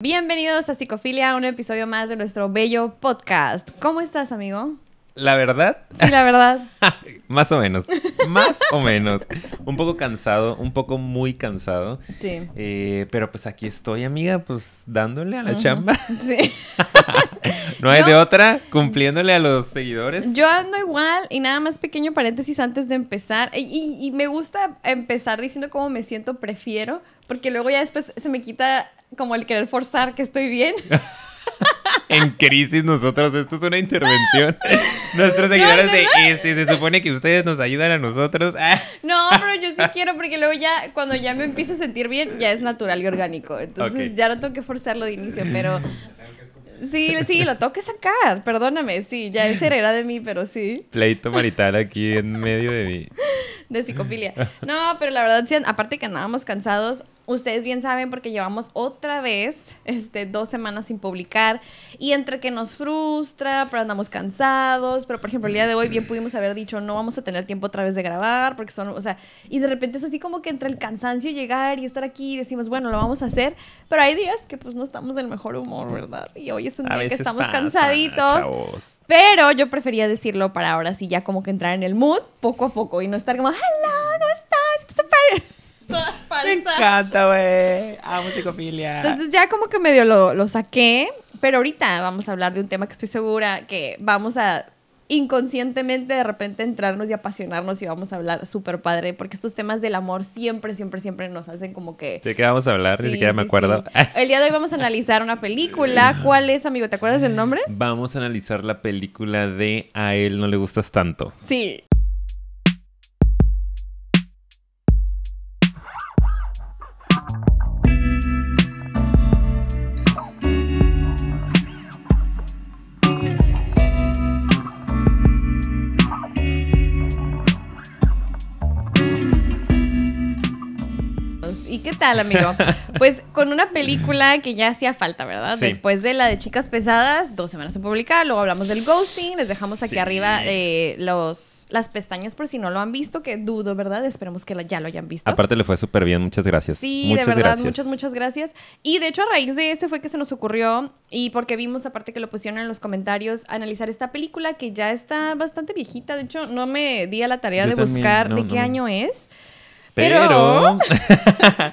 Bienvenidos a Psicofilia, un episodio más de nuestro bello podcast. ¿Cómo estás, amigo? La verdad, Sí, la verdad. más o menos. Más o menos. Un poco cansado, un poco muy cansado. Sí. Eh, pero pues aquí estoy, amiga, pues dándole a la chamba. Sí. No hay Yo- de otra, cumpliéndole a los seguidores. Yo ando igual y nada más pequeño paréntesis antes de empezar. Y, y- y me gusta empezar diciendo cómo me siento, prefiero, porque luego ya después se me quita como el querer forzar que estoy bien. En crisis nosotros, esto es una intervención. Nuestros seguidores de este, se supone que ustedes nos ayudan a nosotros. No, pero yo sí quiero porque luego ya, cuando ya me empiezo a sentir bien, ya es natural y orgánico. Entonces ya no tengo que forzarlo de inicio, pero... Sí, sí, lo tengo que sacar, perdóname, sí, ya es heredad de mí, pero sí, Pleito marital aquí en medio de mí. de psicofilia. No, pero la verdad, sí, aparte que andábamos cansados, ustedes bien saben porque llevamos otra vez este, dos semanas sin publicar y entre que nos frustra, pero andamos cansados, pero por ejemplo el día de hoy bien pudimos haber dicho no vamos a tener tiempo otra vez de grabar porque son, o sea, y de repente es así como que entre el cansancio llegar y estar aquí y decimos bueno, lo vamos a hacer, pero hay días que pues no estamos del mejor humor, ¿verdad? Y hoy es un A día que estamos pasa, cansaditos. chavos. Pero yo prefería decirlo para ahora sí ya como que entrar en el mood poco a poco y no estar como, hello, ¿cómo estás? Está Me encanta, güey. Amo psicofilia. Entonces ya como que medio lo, lo saqué, pero ahorita vamos a hablar de un tema que estoy segura que vamos a inconscientemente de repente entrarnos y apasionarnos y vamos a hablar súper padre, porque estos temas del amor siempre, siempre, siempre nos hacen como que... ¿De qué vamos a hablar? Ni Sí, siquiera me acuerdo. sí. El día de hoy vamos a analizar una película. ¿Cuál es, amigo? ¿Te acuerdas del nombre? Vamos a analizar la película de A él no le gustas tanto. Sí. Tal, amigo? Pues con una película que ya hacía falta, ¿verdad? Sí. Después de la de Chicas Pesadas, dos semanas en publicar, luego hablamos del ghosting, les dejamos aquí Sí. arriba eh, los, las pestañas por si no lo han visto, que dudo, ¿verdad? Esperemos que la- ya lo hayan visto. Aparte le fue súper bien, muchas gracias. Sí, muchas de verdad, gracias. muchas, muchas gracias. Y de hecho, a raíz de ese fue que se nos ocurrió, y porque vimos, aparte que lo pusieron en los comentarios, analizar esta película que ya está bastante viejita. De hecho, no me di a la tarea Yo de también, buscar no, de no. qué año es. Pero,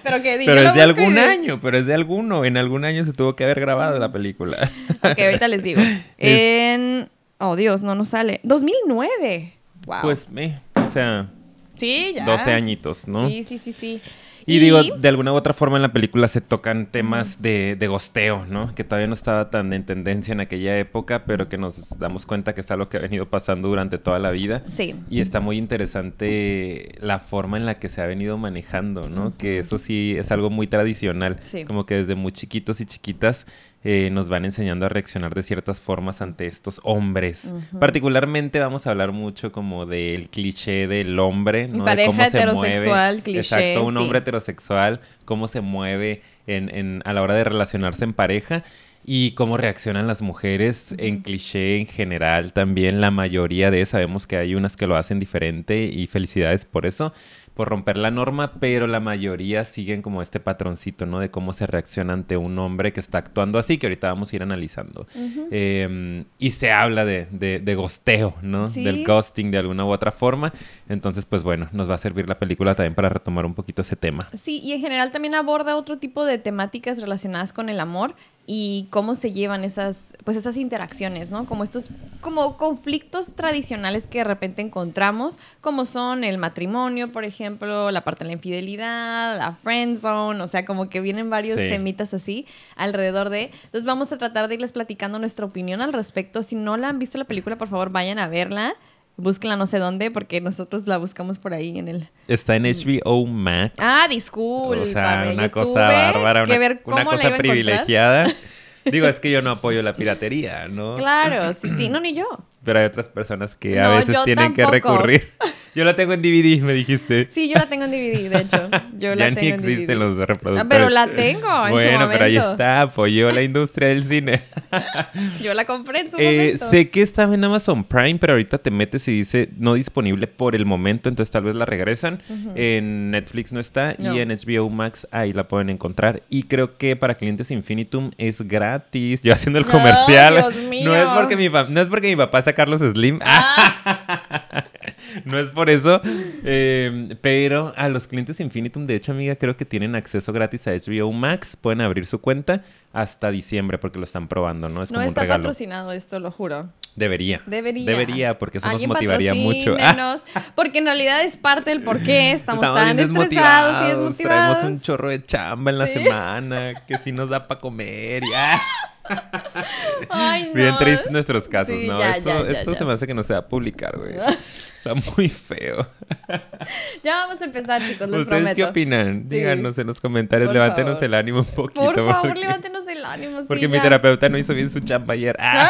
Pero que pero es de algún año pero es de alguno. En algún año se tuvo que haber grabado la película. Ok, ahorita les digo. En. Oh, Dios, no nos sale. 2009. Wow. Pues, eh, o sea, sí, ya. 12 añitos, ¿no? Sí, sí, sí, sí. Y, digo, de alguna u otra forma en la película se tocan temas de, de gosteo, ¿no? Que todavía no estaba tan en tendencia en aquella época, pero que nos damos cuenta que es algo que ha venido pasando durante toda la vida. Sí. Y está muy interesante la forma en la que se ha venido manejando, ¿no? Que eso sí es algo muy tradicional. Sí. Como que desde muy chiquitos y chiquitas eh, nos van enseñando a reaccionar de ciertas formas ante estos hombres. Particularmente vamos a hablar mucho como del cliché del hombre, ¿no? De Pareja se heterosexual, mueve. cliché, Exacto, un sí. hombre heterosexual, cómo se mueve en, en- a la hora de relacionarse en pareja. Y cómo reaccionan las mujeres en cliché en general también, la mayoría de sabemos que hay unas que lo hacen diferente y felicidades por eso, por romper la norma, pero la mayoría siguen como este patroncito, ¿no? De cómo se reacciona ante un hombre que está actuando así, que ahorita vamos a ir analizando. Eh, y se habla de, de, de gosteo, ¿no? Sí. Del ghosting de alguna u otra forma. Entonces, pues bueno, nos va a servir la película también para retomar un poquito ese tema. Sí, y en general también aborda otro tipo de temáticas relacionadas con el amor y cómo se llevan esas, pues esas interacciones, ¿no? Como estos, como conflictos tradicionales que de repente encontramos, como son el matrimonio, por ejemplo, la parte de la infidelidad, la friend zone, o sea, como que vienen varios Sí. temitas así alrededor de. Entonces vamos a tratar de irles platicando nuestra opinión al respecto. Si no la han visto la película, por favor, vayan a verla. Búsquenla no sé dónde, porque nosotros la buscamos por ahí en el, Está en HBO Max. Ah, disculpa. o sea, una cosa bárbara, una, ver cosa privilegiada. Digo, es que yo no apoyo la piratería, ¿no? Claro, sí, sí, no, ni yo. Pero hay otras personas que a veces tienen que recurrir. Yo la tengo en DVD, me dijiste. Sí, yo la tengo en DVD, de hecho. Yo ya la ni tengo en existen DVD. los reproductores. Ah, pero la tengo en bueno, su pero ahí momento. está, apoyó la industria del cine. Yo la compré en su Eh, momento. sé que estaba en Amazon Prime, pero ahorita te metes y dice no disponible por el momento, entonces tal vez la regresan. En Netflix no está No. y en HBO Max ahí la pueden encontrar. Y creo que para clientes Infinitum es gratis. Yo haciendo el No, comercial. Dios No mío. es porque mi no es porque mi papá sea Carlos Slim. no es por eso. Eh, pero a los clientes Infinitum, de hecho, amiga, creo que tienen acceso gratis a HBO Max. Pueden abrir su cuenta hasta diciembre porque lo están probando, ¿no? Es no como un está regalo. patrocinado esto, lo juro. Debería. Debería. Debería, porque eso nos motivaría mucho. Porque en realidad es parte del por qué estamos, tan estresados y desmotivados, desmotivados. Traemos un chorro de chamba en la Sí. semana, que sí nos da para comer. y- ah, Ay, no. Bien tristes nuestros casos, Sí, ¿no? ya, esto ya, ya, esto ya. se me hace que no se va a publicar, güey. Está muy feo. Ya vamos a empezar, chicos, les ¿Ustedes prometo. qué opinan? Sí. Díganos en los comentarios, Por levántenos favor. el ánimo un poquito. Por favor, porque- levántenos el ánimo. sí, Porque mi terapeuta no hizo bien su chamba ayer. Ah.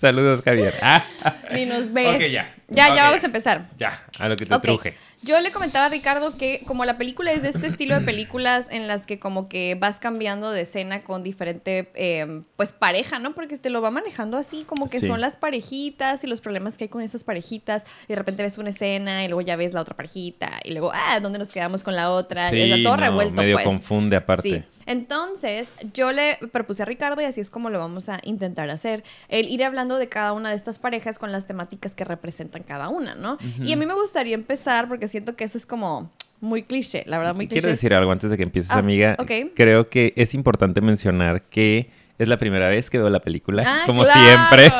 Saludos, Javier. Ah. Ni nos ves. Ok, ya. Ya, ya vamos ya. a empezar. Ya, a lo que te truje. Yo le comentaba a Ricardo que como la película es de este estilo de películas en las que como que vas cambiando de escena con diferente, eh, pues pareja, ¿no? Porque te lo va manejando así, como que Sí. son las parejitas y los problemas que hay con esas parejitas. Y de repente ves una escena y luego ya ves la otra parejita y luego, ah, ¿dónde nos quedamos con la otra? y está todo no, revuelto, medio pues. confunde aparte. Sí. Entonces, yo le propuse a Ricardo, y así es como lo vamos a intentar hacer, el ir hablando de cada una de estas parejas con las temáticas que representan cada una, ¿no? Y a mí me gustaría empezar, porque siento que eso es como muy cliché, la verdad, muy cliché. Quiero decir algo antes de que empieces, Ah, amiga. ok. Creo que es importante mencionar que es la primera vez que veo la película, Ah, como claro. siempre.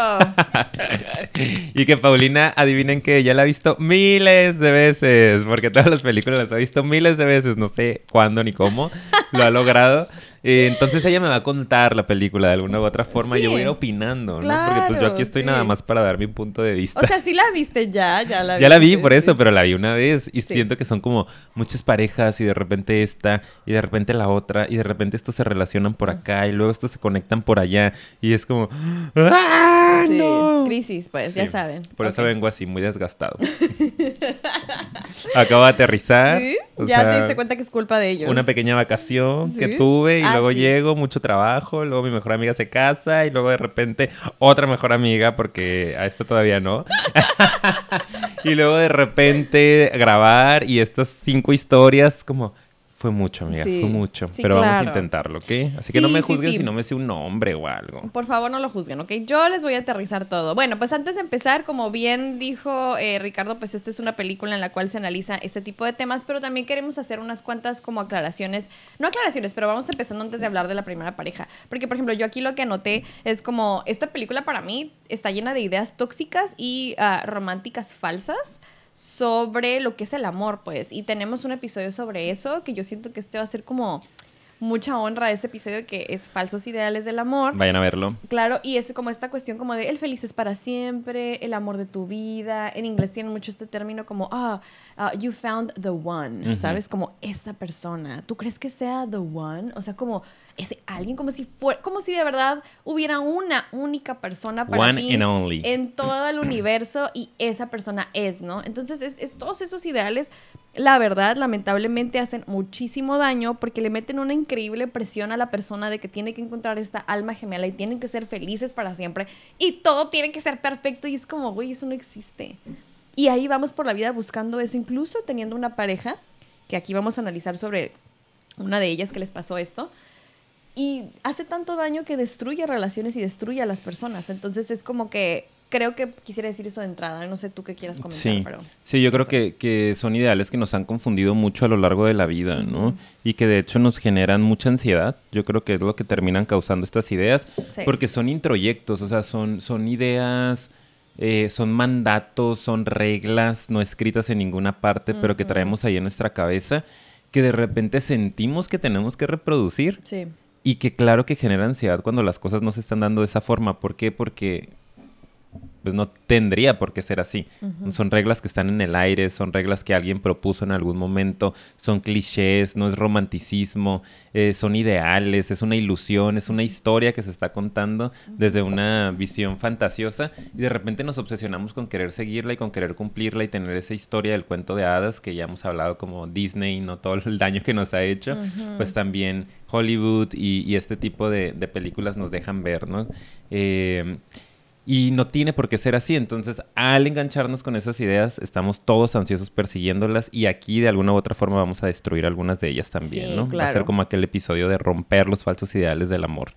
y que Paulina, adivinen que ya la ha visto miles de veces, porque todas las películas las ha visto miles de veces, no sé cuándo ni cómo lo ha logrado. Eh, entonces ella me va a contar la película de alguna u otra forma y yo voy a ir opinando, ¿no? Porque pues yo aquí estoy sí. nada más para dar mi punto de vista. O sea, sí la viste ya, ya la Ya la vi por eso, pero la vi una vez y Sí. siento que son como muchas parejas y de repente esta y de repente la otra y de repente estos se relacionan por acá y luego estos se conectan por allá y es como ¡Ah, no! crisis, pues, ya saben. Por eso vengo así, muy desgastado. Acabo de aterrizar. ¿Sí? Ya sea, te diste cuenta que es culpa de ellos. Una pequeña vacación que tuve y Ah, luego sí. llego, mucho trabajo, luego mi mejor amiga se casa y luego de repente otra mejor amiga porque a esta todavía no. y luego de repente grabar y estas cinco historias como fue mucho, amiga, Sí, fue mucho, sí, pero vamos a intentarlo, ¿ok? Así que no me juzguen si no me sé un nombre o algo. Por favor, no lo juzguen, ¿ok? Yo les voy a aterrizar todo. Bueno, pues antes de empezar, como bien dijo eh, Ricardo, pues esta es una película en la cual se analiza este tipo de temas, pero también queremos hacer unas cuantas como aclaraciones, no aclaraciones, pero vamos empezando antes de hablar de la primera pareja. Porque, por ejemplo, yo aquí lo que anoté es como, esta película para mí está llena de ideas tóxicas y ah, románticas falsas sobre lo que es el amor, pues. Y tenemos un episodio sobre eso, que yo siento que este va a ser como mucha honra a ese episodio que es falsos ideales del amor. Vayan a verlo. Claro, y es como esta cuestión como de el feliz es para siempre, el amor de tu vida. En inglés tienen mucho este término como, ah, ah, you found the one. ¿sabes? Como esa persona. ¿Tú crees que sea the one? O sea, como ese alguien, como si fuera, como si de verdad hubiera una única persona para One ti and only. en todo el universo y esa persona es, ¿no? Entonces, es, es todos esos ideales, la verdad, lamentablemente hacen muchísimo daño porque le meten una increíble presión a la persona de que tiene que encontrar esta alma gemela y tienen que ser felices para siempre y todo tiene que ser perfecto y es como, güey, eso no existe. Y ahí vamos por la vida buscando eso, incluso teniendo una pareja, que aquí vamos a analizar sobre una de ellas que les pasó esto, y hace tanto daño que destruye relaciones y destruye a las personas. Entonces es como que creo que quisiera decir eso de entrada. No sé tú qué quieras comentar, Sí, pero... sí, yo creo que, que son ideales que nos han confundido mucho a lo largo de la vida, ¿no? Y que de hecho nos generan mucha ansiedad. Yo creo que es lo que terminan causando estas ideas, Sí. porque son introyectos, o sea, son, son ideas, eh, son mandatos, son reglas no escritas en ninguna parte, pero que traemos ahí en nuestra cabeza, que de repente sentimos que tenemos que reproducir Sí. Y que claro que genera ansiedad cuando las cosas no se están dando de esa forma. ¿Por qué? Porque pues no tendría por qué ser así. Son reglas que están en el aire, son reglas que alguien propuso en algún momento, son clichés, no es romanticismo, eh, son ideales, es una ilusión, es una historia que se está contando desde una visión fantasiosa y de repente nos obsesionamos con querer seguirla y con querer cumplirla y tener esa historia del cuento de hadas que ya hemos hablado como Disney, no todo el daño que nos ha hecho, pues también Hollywood y, este tipo de, de, películas nos dejan ver, ¿no? Eh, y no tiene por qué ser así. Entonces, al engancharnos con esas ideas, estamos todos ansiosos persiguiéndolas y aquí de alguna u otra forma vamos a destruir algunas de ellas también, ¿no? Va a ser como aquel episodio de romper los falsos ideales del amor.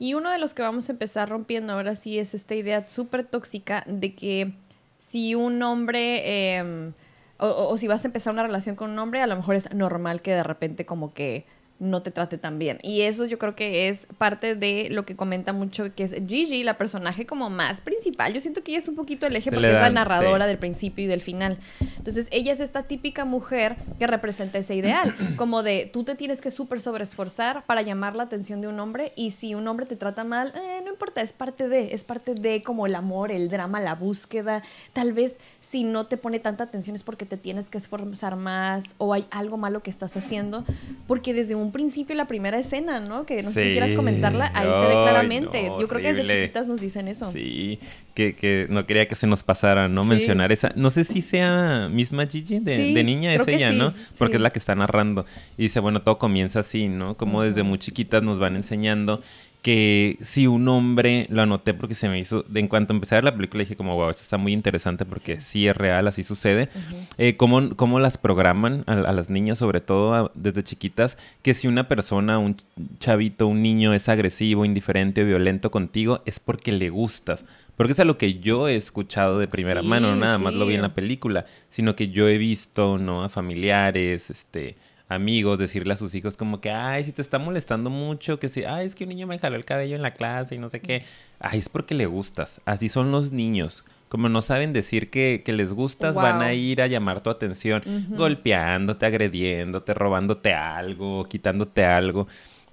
Y uno de los que vamos a empezar rompiendo ahora sí es esta idea súper tóxica de que si un hombre, em, o si vas a empezar una relación con un hombre, a lo mejor es normal que de repente como que no te trate tan bien. Y eso yo creo que es parte de lo que comenta mucho, que es Gigi, la personaje como más principal. Yo siento que ella es un poquito el eje porque es la narradora del principio y del final. Entonces, ella es esta típica mujer que representa ese ideal, como de tú te tienes que súper sobreesforzar para llamar la atención de un hombre y si un hombre te trata mal, eh, no importa, es parte de, es parte de como el amor, el drama, la búsqueda. Tal vez si no te pone tanta atención es porque te tienes que esforzar más o hay algo malo que estás haciendo, porque desde un principio la primera escena, ¿no? Que no sé si quieras comentarla, ahí se ve claramente. Yo creo que desde chiquitas nos dicen eso. Sí, que, no quería que se nos pasara, ¿no? Mencionar esa. No sé si sea misma Gigi de, niña, es ella, ¿no? Porque es la que está narrando. Y dice, bueno, todo comienza así, ¿no? Como desde muy chiquitas nos van enseñando que si un hombre, lo anoté porque se me hizo, en cuanto empecé a ver la película dije como, wow, esto está muy interesante porque sí, es real, así sucede. Eh, cómo, las programan a, las niñas, sobre todo desde chiquitas, que si una persona, un chavito, un niño es agresivo, indiferente o violento contigo, es porque le gustas. Porque es a lo que yo he escuchado de primera mano, no nada más lo vi en la película, sino que yo he visto, ¿no? A familiares, este amigos decirle a sus hijos como que, ay, si te está molestando mucho, que si, ay, es que un niño me jaló el cabello en la clase y no sé qué. Ay, es porque le gustas. Así son los niños. Como no saben decir que, les gustas, van a ir a llamar tu atención, golpeándote, agrediéndote, robándote algo, quitándote algo.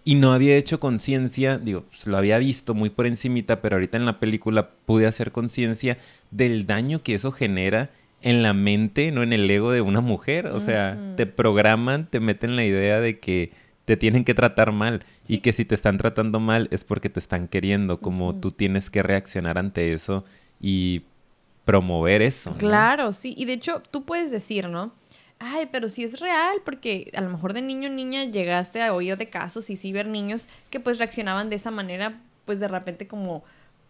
Y no había hecho conciencia, digo, pues, lo había visto muy por encimita, pero ahorita en la película pude hacer conciencia del daño que eso genera en la mente, no en el ego de una mujer. O sea, te programan, te meten la idea de que te tienen que tratar mal y que si te están tratando mal es porque te están queriendo, como tú tienes que reaccionar ante eso y promover eso. Claro, sí. Y de hecho, tú puedes decir, ¿no? Ay, pero sí es real, porque a lo mejor de niño o niña llegaste a oír de casos y sí ver niños que pues reaccionaban de esa manera, pues de repente como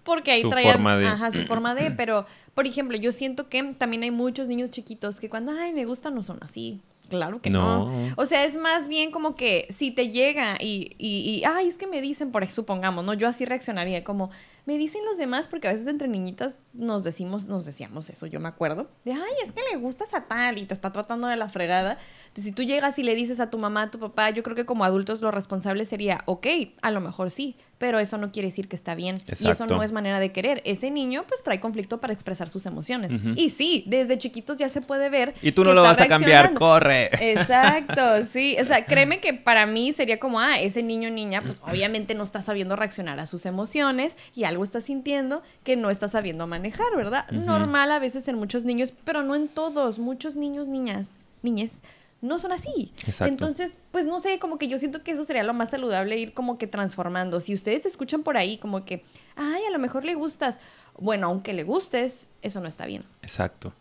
porque ahí su forma de... ajá, su forma de, pero por ejemplo, yo siento que también hay muchos niños chiquitos que cuando, ay, me gustan, no son así. Claro que no. O sea, es más bien como que si te llega y, y, y, ay, es que me dicen, por eso supongamos, ¿no? Yo así reaccionaría, como, me dicen los demás, porque a veces entre niñitas nos decimos, nos decíamos eso, yo me acuerdo, de, ay, es que le gustas a tal y te está tratando de la fregada. Entonces, si tú llegas y le dices a tu mamá, a tu papá, yo creo que como adultos lo responsable sería, ok, a lo mejor sí, pero eso no quiere decir que está bien. Y eso no es manera de querer. Ese niño pues trae conflicto para expresar sus emociones. Y sí, desde chiquitos ya se puede ver. Y tú no lo vas a cambiar, corre. Exacto, sí. O sea, créeme que para mí sería como, ah, ese niño niña pues obviamente no está sabiendo reaccionar a sus emociones y algo está sintiendo que no está sabiendo manejar, ¿verdad? Normal a veces en muchos niños, pero no en todos. Muchos niños, niñas, niñas no son así. Exacto. Entonces, pues no sé, como que yo siento que eso sería lo más saludable, ir como que transformando. Si ustedes te escuchan por ahí como que, ay, a lo mejor le gustas. Bueno, aunque le gustes, eso no está bien. Exacto.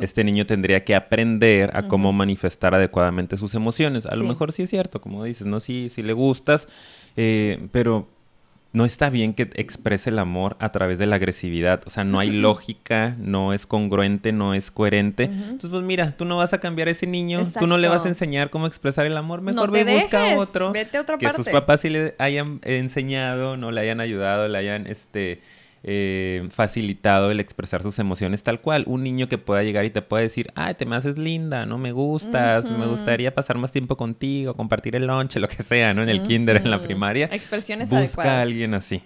Este niño tendría que aprender a cómo manifestar adecuadamente sus emociones. A lo mejor sí es cierto, como dices, ¿no? Sí, sí le gustas, eh, pero no está bien que exprese el amor a través de la agresividad. O sea, no hay lógica, no es congruente, no es coherente. Entonces, pues mira, tú no vas a cambiar a ese niño, tú no le vas a enseñar cómo expresar el amor. Mejor ve busca otro. Vete a otra que sus papás sí le hayan enseñado, no le hayan ayudado, le hayan este eh, facilitado el expresar sus emociones tal cual. Un niño que pueda llegar y te pueda decir, ay, te me haces linda, no me gustas, me gustaría pasar más tiempo contigo, compartir el lunch, lo que sea, ¿no? En el kinder, en la primaria. Expresiones Busca a alguien así,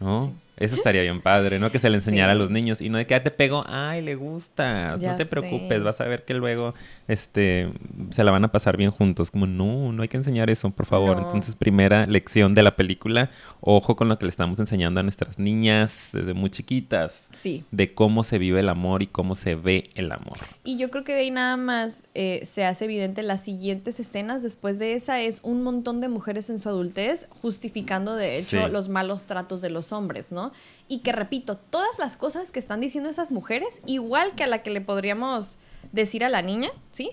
¿no? Eso estaría bien padre, ¿no? Que se le enseñara a los niños y no de que te pego, ay, le gustas, no te preocupes, vas a ver que luego este se la van a pasar bien juntos. Como no, no hay que enseñar eso, por favor. Entonces, primera lección de la película, ojo con lo que le estamos enseñando a nuestras niñas desde muy chiquitas. Sí. De cómo se vive el amor y cómo se ve el amor. Y yo creo que de ahí nada más eh, se hace evidente las siguientes escenas después de esa es un montón de mujeres en su adultez justificando de hecho los malos tratos de los hombres, ¿no? Y que repito, todas las cosas que están diciendo esas mujeres, igual que a la que le podríamos decir a la niña, ¿sí?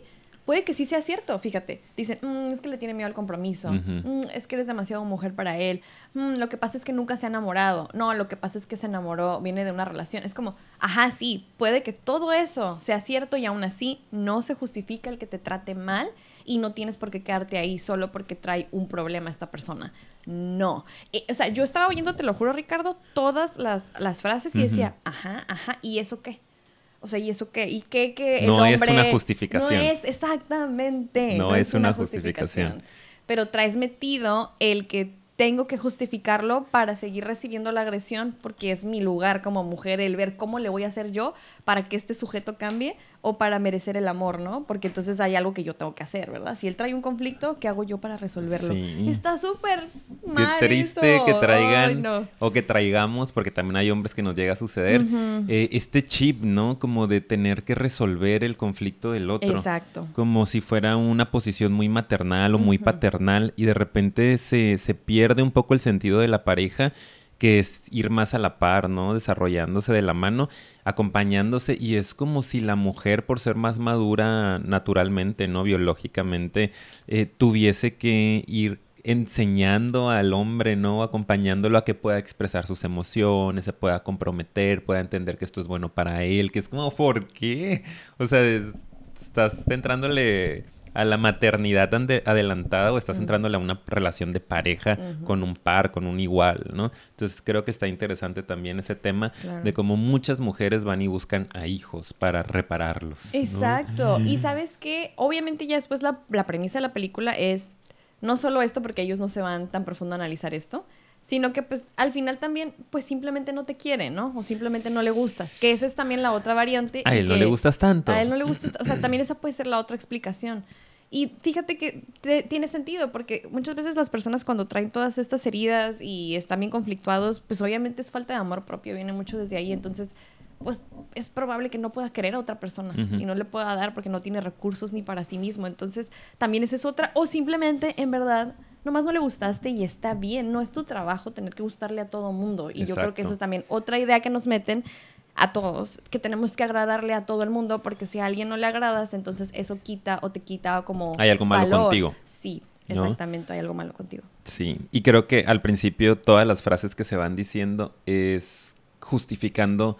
puede que sí sea cierto, fíjate. Dicen, mm, es que le tiene miedo al compromiso, mm, es que eres demasiado mujer para él, mm, lo que pasa es que nunca se ha enamorado, no, lo que pasa es que se enamoró, viene de una relación. Es como, ajá, sí, puede que todo eso sea cierto y aún así no se justifica el que te trate mal y no tienes por qué quedarte ahí solo porque trae un problema esta persona. No. Eh, o sea, yo estaba oyendo, te lo juro, Ricardo, todas las, las frases y decía, ajá, ajá, ¿y eso qué? O sea, ¿y eso qué? ¿Y qué que el hombre... No es una justificación. No es, exactamente. No, es, una, justificación. Pero traes metido el que tengo que justificarlo para seguir recibiendo la agresión porque es mi lugar como mujer el ver cómo le voy a hacer yo para que este sujeto cambie o para merecer el amor, ¿no? Porque entonces hay algo que yo tengo que hacer, ¿verdad? Si él trae un conflicto, ¿qué hago yo para resolverlo? Está súper mal. Qué triste que traigan o que traigamos, porque también hay hombres que nos llega a suceder, eh, este chip, ¿no? Como de tener que resolver el conflicto del otro. Exacto. Como si fuera una posición muy maternal o muy paternal y de repente se, se pierde un poco el sentido de la pareja que es ir más a la par, ¿no? Desarrollándose de la mano, acompañándose y es como si la mujer, por ser más madura naturalmente, ¿no? Biológicamente, eh, tuviese que ir enseñando al hombre, ¿no? Acompañándolo a que pueda expresar sus emociones, se pueda comprometer, pueda entender que esto es bueno para él, que es como, ¿por qué? O sea, estás entrándole a la maternidad adelantada o estás mm. entrándole a una relación de pareja con un par, con un igual, ¿no? Entonces creo que está interesante también ese tema de cómo muchas mujeres van y buscan a hijos para repararlos. Exacto. Y sabes que obviamente ya después la, la premisa de la película es no solo esto, porque ellos no se van tan profundo a analizar esto, sino que pues al final también pues simplemente no te quiere, ¿no? O simplemente no le gustas, que esa es también la otra variante. A él no le gustas tanto. A él no le gustas, o sea, también esa puede ser la otra explicación. Y fíjate que tiene sentido, porque muchas veces las personas cuando traen todas estas heridas y están bien conflictuados, pues obviamente es falta de amor propio, viene mucho desde ahí, entonces pues es probable que no pueda querer a otra persona y no le pueda dar porque no tiene recursos ni para sí mismo. Entonces, también esa es otra. O simplemente, en verdad, nomás no le gustaste y está bien. No es tu trabajo tener que gustarle a todo mundo. Y yo creo que esa es también otra idea que nos meten a todos, que tenemos que agradarle a todo el mundo porque si a alguien no le agradas, entonces eso quita o te quita como... Hay algo malo contigo. Sí, exactamente, hay algo malo contigo. Sí, y creo que al principio todas las frases que se van diciendo es justificando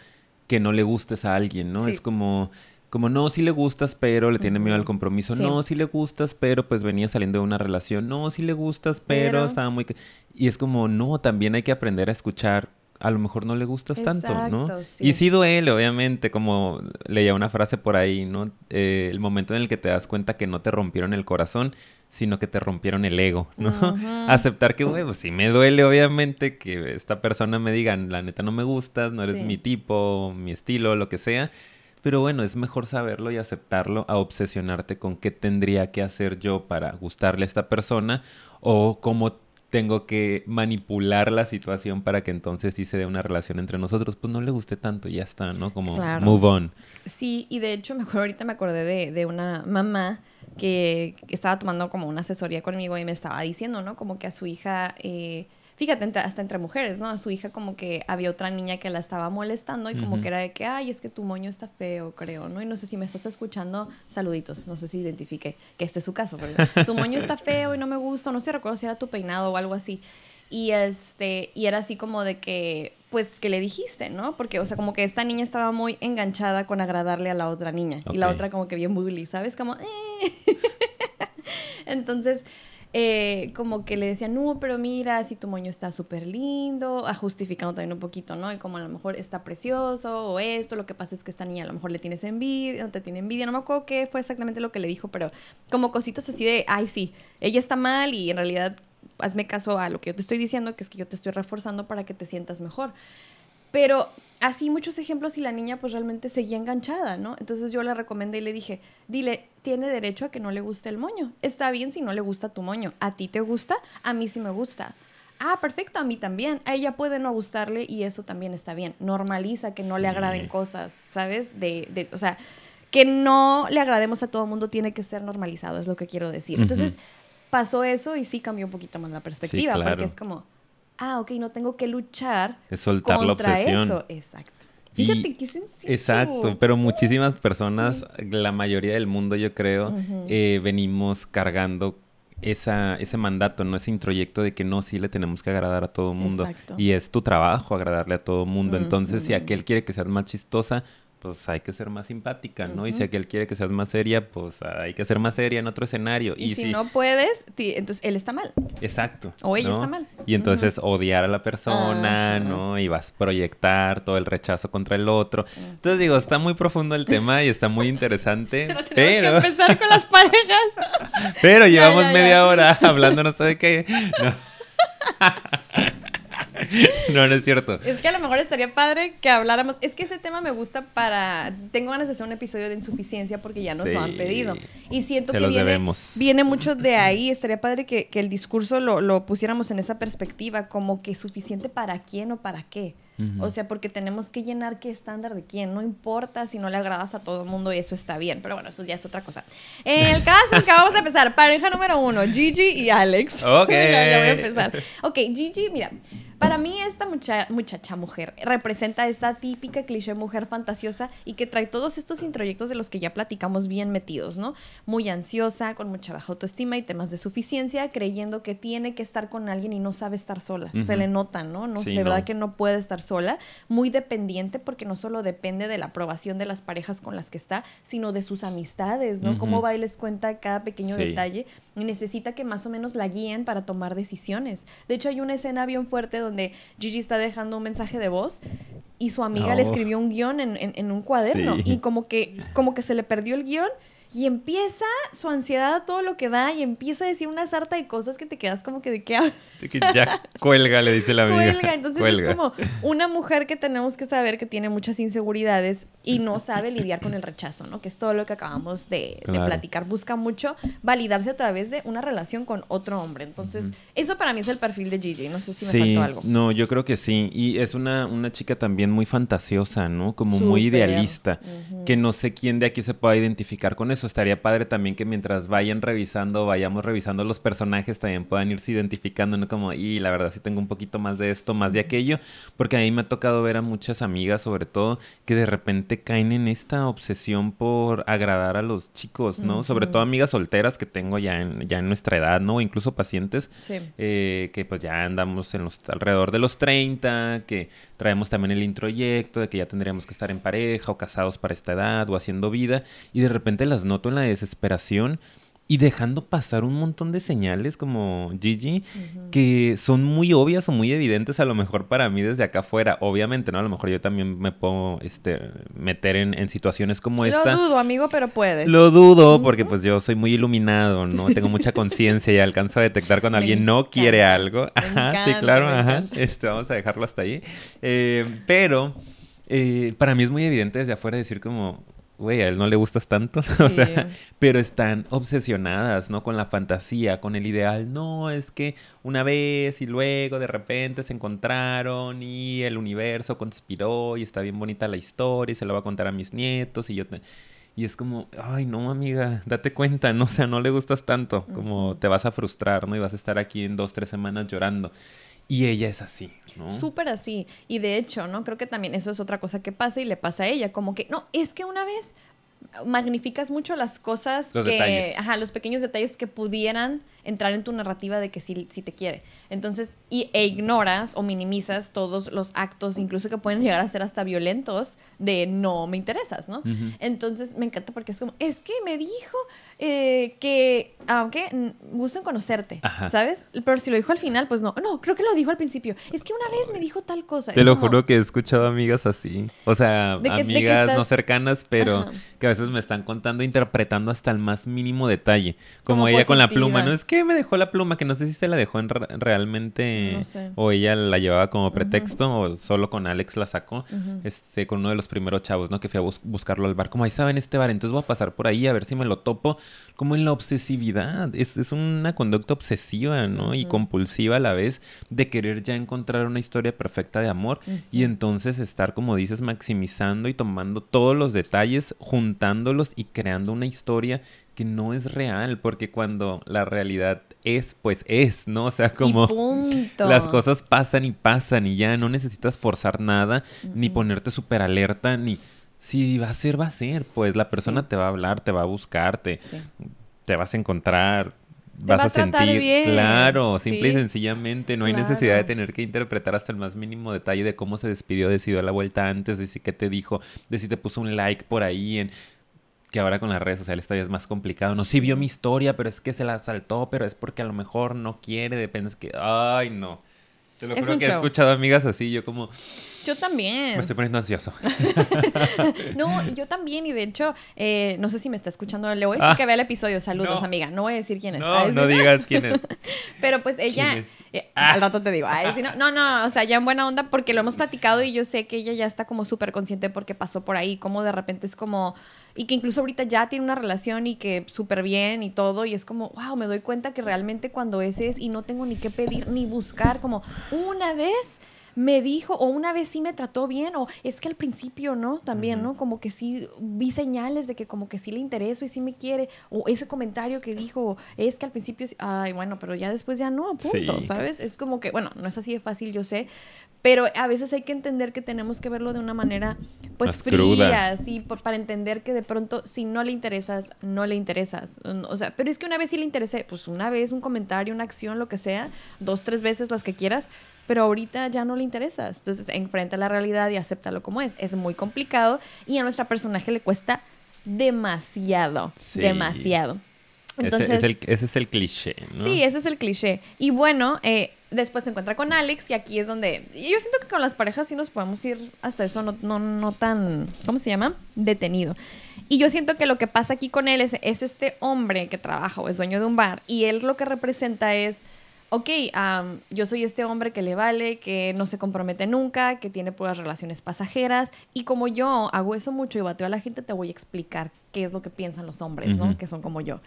que no le gustes a alguien, ¿no? Es como, como no, sí le gustas, pero le tiene miedo al compromiso. No, sí le gustas, pero pues venía saliendo de una relación. No, sí le gustas, pero, estaba muy... Y es como, no, también hay que aprender a escuchar. A lo mejor no le gustas tanto, ¿no? Y sí duele, obviamente, como leía una frase por ahí, ¿no? Eh, el momento en el que te das cuenta que no te rompieron el corazón, sino que te rompieron el ego, ¿no? Aceptar que, güey, pues sí me duele, obviamente, que esta persona me diga, la neta no me gustas, no eres mi tipo, mi estilo, lo que sea. Pero bueno, es mejor saberlo y aceptarlo a obsesionarte con qué tendría que hacer yo para gustarle a esta persona o cómo tengo que manipular la situación para que entonces sí se dé una relación entre nosotros, pues no le guste tanto, ya está, ¿no? Como move on. Sí, y de hecho, mejor ahorita me acordé de, de una mamá que, estaba tomando como una asesoría conmigo y me estaba diciendo, ¿no? Como que a su hija, eh, fíjate, hasta entre mujeres, ¿no? A su hija como que había otra niña que la estaba molestando y como que era de que, ay, es que tu moño está feo, creo, ¿no? Y no sé si me estás escuchando, saluditos, no sé si identifique que este es su caso, pero tu moño está feo y no me gusta, no sé, recuerdo si era tu peinado o algo así. Y este, y era así como de que, pues, que le dijiste, ¿no? Porque, o sea, como que esta niña estaba muy enganchada con agradarle a la otra niña. Y la otra como que bien bully, ¿sabes? Como, eh. Entonces, eh, como que le decía, no, pero mira, si tu moño está súper lindo, a justificando también un poquito, ¿no? Y como a lo mejor está precioso o esto, lo que pasa es que esta niña a lo mejor le tienes envidia, no te tiene envidia, no me acuerdo qué fue exactamente lo que le dijo, pero como cositas así de, ay, sí, ella está mal y en realidad hazme caso a lo que yo te estoy diciendo, que es que yo te estoy reforzando para que te sientas mejor. Pero así muchos ejemplos y la niña pues realmente seguía enganchada, ¿no? Entonces yo le recomendé y le dije, dile, tiene derecho a que no le guste el moño. Está bien si no le gusta tu moño. ¿A ti te gusta? A mí sí me gusta. Ah, perfecto, a mí también. A ella puede no gustarle y eso también está bien. Normaliza que no le agraden cosas, ¿sabes? De, de, o sea, que no le agrademos a todo el mundo tiene que ser normalizado, es lo que quiero decir. Entonces, pasó eso y sí cambió un poquito más la perspectiva, porque es como, ah, ok, no tengo que luchar es soltar contra la obsesión. eso. Exacto. Fíjate qué sencillo. Exacto, pero muchísimas personas, la mayoría del mundo yo creo, eh, venimos cargando esa, ese mandato, ¿no? Ese introyecto de que no, sí le tenemos que agradar a todo el mundo. Exacto. Y es tu trabajo agradarle a todo el mundo. Entonces, si aquel quiere que seas más chistosa, pues hay que ser más simpática, ¿no? Y si aquel quiere que seas más seria, pues hay que ser más seria en otro escenario. Y, si, no puedes, entonces él está mal. Exacto. O ella está mal. Y entonces odiar a la persona, ¿no? Y vas a proyectar todo el rechazo contra el otro. Entonces digo, está muy profundo el tema y está muy interesante. pero, que empezar con las parejas. pero llevamos media hora hablando no sé de qué. No. no, no es cierto. Es que a lo mejor estaría padre que habláramos. Es que ese tema me gusta para. Tengo ganas de hacer un episodio de insuficiencia porque ya nos lo han pedido. Y siento que viene, viene, mucho de ahí. Estaría padre que, el discurso lo, lo pusiéramos en esa perspectiva, como que suficiente para quién o para qué. O sea, porque tenemos que llenar qué estándar de quién. No importa si no le agradas a todo el mundo y eso está bien. Pero bueno, eso ya es otra cosa. El caso es que vamos a empezar. Pareja número uno, Gigi y Alex. Ok. ya, voy a empezar. Ok, Gigi, mira. Para mí esta muchacha mujer representa esta típica cliché mujer fantasiosa y que trae todos estos introyectos de los que ya platicamos bien metidos, ¿no? Muy ansiosa, con mucha baja autoestima y temas de suficiencia, creyendo que tiene que estar con alguien y no sabe estar sola. Se le nota, ¿no? no de verdad que no puede estar sola. Muy dependiente porque no solo depende de la aprobación de las parejas con las que está, sino de sus amistades, ¿no? Cómo va y les cuenta cada pequeño detalle y necesita que más o menos la guíen para tomar decisiones. De hecho, hay una escena bien fuerte donde Gigi está dejando un mensaje de voz y su amiga le escribió un guion en, en, un cuaderno. Y como que, como que se le perdió el guion y empieza su ansiedad a todo lo que da y empieza a decir una sarta de cosas que te quedas como que de qué que ya cuelga, le dice la amiga. Cuelga, entonces es como una mujer que tenemos que saber que tiene muchas inseguridades y no sabe lidiar con el rechazo, ¿no? Que es todo lo que acabamos de, platicar. Busca mucho validarse a través de una relación con otro hombre. Entonces, eso para mí es el perfil de Gigi. No sé si me faltó algo. No, yo creo que sí. Y es una, una chica también muy fantasiosa, ¿no? Como muy idealista. Que no sé quién de aquí se pueda identificar con eso estaría padre también que mientras vayan revisando, vayamos revisando los personajes, también puedan irse identificando, ¿no? Como, y la verdad sí tengo un poquito más de esto, más de aquello, porque a mí me ha tocado ver a muchas amigas, sobre todo, que de repente caen en esta obsesión por agradar a los chicos, ¿no? Sobre todo amigas solteras que tengo ya en, ya en nuestra edad, ¿no? Incluso pacientes eh, que pues ya andamos en los, alrededor de los 30, que traemos también el introyecto de que ya tendríamos que estar en pareja o casados para esta edad o haciendo vida, y de repente las noto en la desesperación y dejando pasar un montón de señales como Gigi que son muy obvias o muy evidentes a lo mejor para mí desde acá afuera. Obviamente, ¿no? A lo mejor yo también me puedo este, meter en, situaciones como esta. Lo dudo, amigo, pero puedes. Lo dudo porque pues yo soy muy iluminado, ¿no? Tengo mucha conciencia y alcanzo a detectar cuando alguien no quiere algo. Ajá, sí, claro, ajá. Este, vamos a dejarlo hasta ahí. Eh, pero eh, para mí es muy evidente desde afuera decir como güey, a él no le gustas tanto, o sea, pero están obsesionadas, ¿no? Con la fantasía, con el ideal, no, es que una vez y luego de repente se encontraron y el universo conspiró y está bien bonita la historia y se lo va a contar a mis nietos y yo Y es como, ay, no, amiga, date cuenta, ¿no? O sea, no le gustas tanto, como te vas a frustrar, ¿no? Y vas a estar aquí en dos, tres semanas llorando. Y ella es así, ¿no? Súper así. Y de hecho, ¿no? Creo que también eso es otra cosa que pasa y le pasa a ella. Como que, no, es que una vez magnificas mucho las cosas los que, detalles. ajá, los pequeños detalles que pudieran entrar en tu narrativa de que sí, sí te quiere. Entonces, y, e ignoras o minimizas todos los actos, incluso que pueden llegar a ser hasta violentos, de no me interesas, ¿no? Entonces, me encanta porque es como, es que me dijo eh, que, aunque gusto en conocerte, ¿sabes? Pero si lo dijo al final, pues no. No, creo que lo dijo al principio. Es que una vez me dijo tal cosa. Te lo juro que he escuchado amigas así. O sea, amigas no cercanas, pero que a veces me están contando, interpretando hasta el más mínimo detalle. Como, ella con la pluma, ¿no? Es que qué me dejó la pluma? Que no sé si se la dejó en re- realmente No sé. o ella la llevaba como pretexto o solo con Alex la sacó. Este, con uno de los primeros chavos, ¿no? Que fui a bus- buscarlo al bar. Como ahí estaba en este bar, entonces voy a pasar por ahí a ver si me lo topo. Como en la obsesividad. Es, es una conducta obsesiva, ¿no? Y compulsiva a la vez de querer ya encontrar una historia perfecta de amor. Y entonces estar, como dices, maximizando y tomando todos los detalles, juntándolos y creando una historia que no es real. Porque cuando la realidad es, pues es, ¿no? O sea, como... Las cosas pasan y pasan y ya no necesitas forzar nada, ni ponerte súper alerta, ni... Si va a ser, va a ser. Pues la persona Sí. te va a hablar, te va a buscar, te, Sí. te vas a encontrar, vas va a sentir. bien. Claro, simple y sencillamente. No hay necesidad de tener que interpretar hasta el más mínimo detalle de cómo se despidió, de si dio la vuelta antes, de si qué te dijo, de si te puso un like por ahí en que ahora con las redes sociales todavía es más complicado. No, sí vio mi historia, pero es que se la saltó, pero es porque a lo mejor no quiere, depende, es que, ay, no. Te lo Es juro que he escuchado amigas así, yo como, Yo también. me estoy poniendo ansioso. No, yo también, y de hecho, eh, no sé si me está escuchando, le voy a decir Ah, que vea el episodio, saludos no. amiga, no voy a decir quién es. No, sí, digas quién es. Pero pues ella, eh, Ah. al rato te digo, no, no, no, o sea, ya en buena onda porque lo hemos platicado y yo sé que ella ya está como súper consciente porque pasó por ahí, como de repente es como, y que incluso ahorita ya tiene una relación y que súper bien y todo, y es como, wow, me doy cuenta que realmente cuando ese es y no tengo ni qué pedir ni buscar, como una vez me dijo, o una vez sí me trató bien, o es que al principio, ¿no? También, ¿no? Como que sí vi señales de que como que sí le intereso y sí me quiere, o ese comentario que dijo, es que al principio, sí- ay, bueno, pero ya después ya no, punto, Sí. ¿sabes? Es como que, bueno, no es así de fácil, yo sé, pero a veces hay que entender que tenemos que verlo de una manera, pues, Más cruda. fría, sí, por- para entender que de pronto, si no le interesas, no le interesas. O sea, pero es que una vez sí le interesé, pues una vez, un comentario, una acción, lo que sea, dos, tres veces las que quieras, pero ahorita ya no le interesas. Entonces, enfrenta la realidad y acéptalo como es. Es muy complicado y a nuestra personaje le cuesta demasiado, Sí. demasiado. Entonces, ese, es el, ese es el cliché, ¿no? Sí, ese es el cliché. Y bueno, eh, después se encuentra con Alex y aquí es donde... Yo siento que con las parejas sí nos podemos ir hasta eso, no, no, no tan... ¿Cómo se llama? Detenido. Y yo siento que lo que pasa aquí con él es, es este hombre que trabaja o es dueño de un bar y él lo que representa es... Ok, am, yo soy este hombre que le vale, que no se compromete nunca, que tiene puras relaciones pasajeras. Y como yo hago eso mucho y bateo a la gente, te voy a explicar qué es lo que piensan los hombres, ¿no? Que son como yo.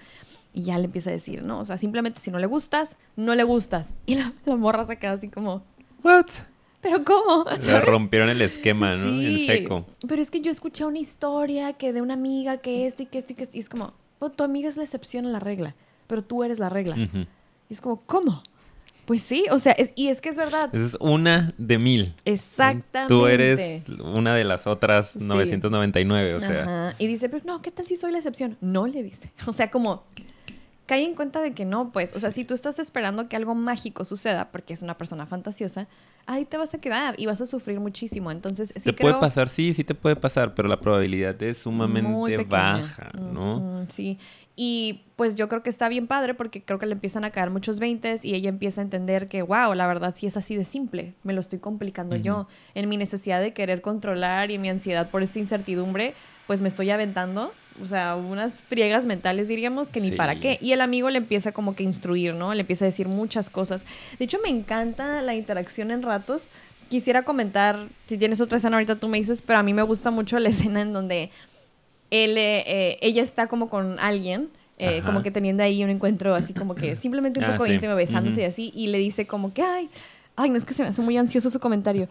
Y ya le empieza a decir, ¿no? O sea, simplemente si no le gustas, no le gustas. Y la, la morra se queda así como, What? ¿pero cómo? Le rompieron el esquema, ¿no? Sí, En seco. Pero es que yo escuché una historia que de una amiga que esto y que esto y que esto. Y es como, "Pues, tu amiga es la excepción a la regla, pero tú eres la regla. Ujú. Y es como, ¿cómo? Pues sí, o sea, es- y es que es verdad. Es una de mil. Exactamente. Tú eres una de las otras Sí. 999, o sea. Ajá. Y dice, pero no, ¿qué tal si soy la excepción? No le dice. O sea, como, cae en cuenta de que no, pues. O sea, si tú estás esperando que algo mágico suceda porque es una persona fantasiosa, ahí te vas a quedar y vas a sufrir muchísimo. Entonces, sí te creo... puede pasar, sí, sí te puede pasar, pero la probabilidad es sumamente baja, ¿no? Sí. Y pues yo creo que está bien padre porque creo que le empiezan a caer muchos veintes y ella empieza a entender que, wow, la verdad sí es así de simple. Me lo estoy complicando yo. En mi necesidad de querer controlar y mi ansiedad por esta incertidumbre, pues me estoy aventando. O sea, unas friegas mentales diríamos que ni Sí. para qué. Y el amigo le empieza como que instruir, ¿no? Le empieza a decir muchas cosas. De hecho, me encanta la interacción en ratos. Quisiera comentar, si tienes otra escena ahorita tú me dices, pero a mí me gusta mucho la escena en donde él, eh, eh, ella está como con alguien, eh, como que teniendo ahí un encuentro así como que simplemente un Ah, poco sí. íntimo, besándose y así, y le dice como que, ay, ay, no es que se me hace muy ansioso su comentario.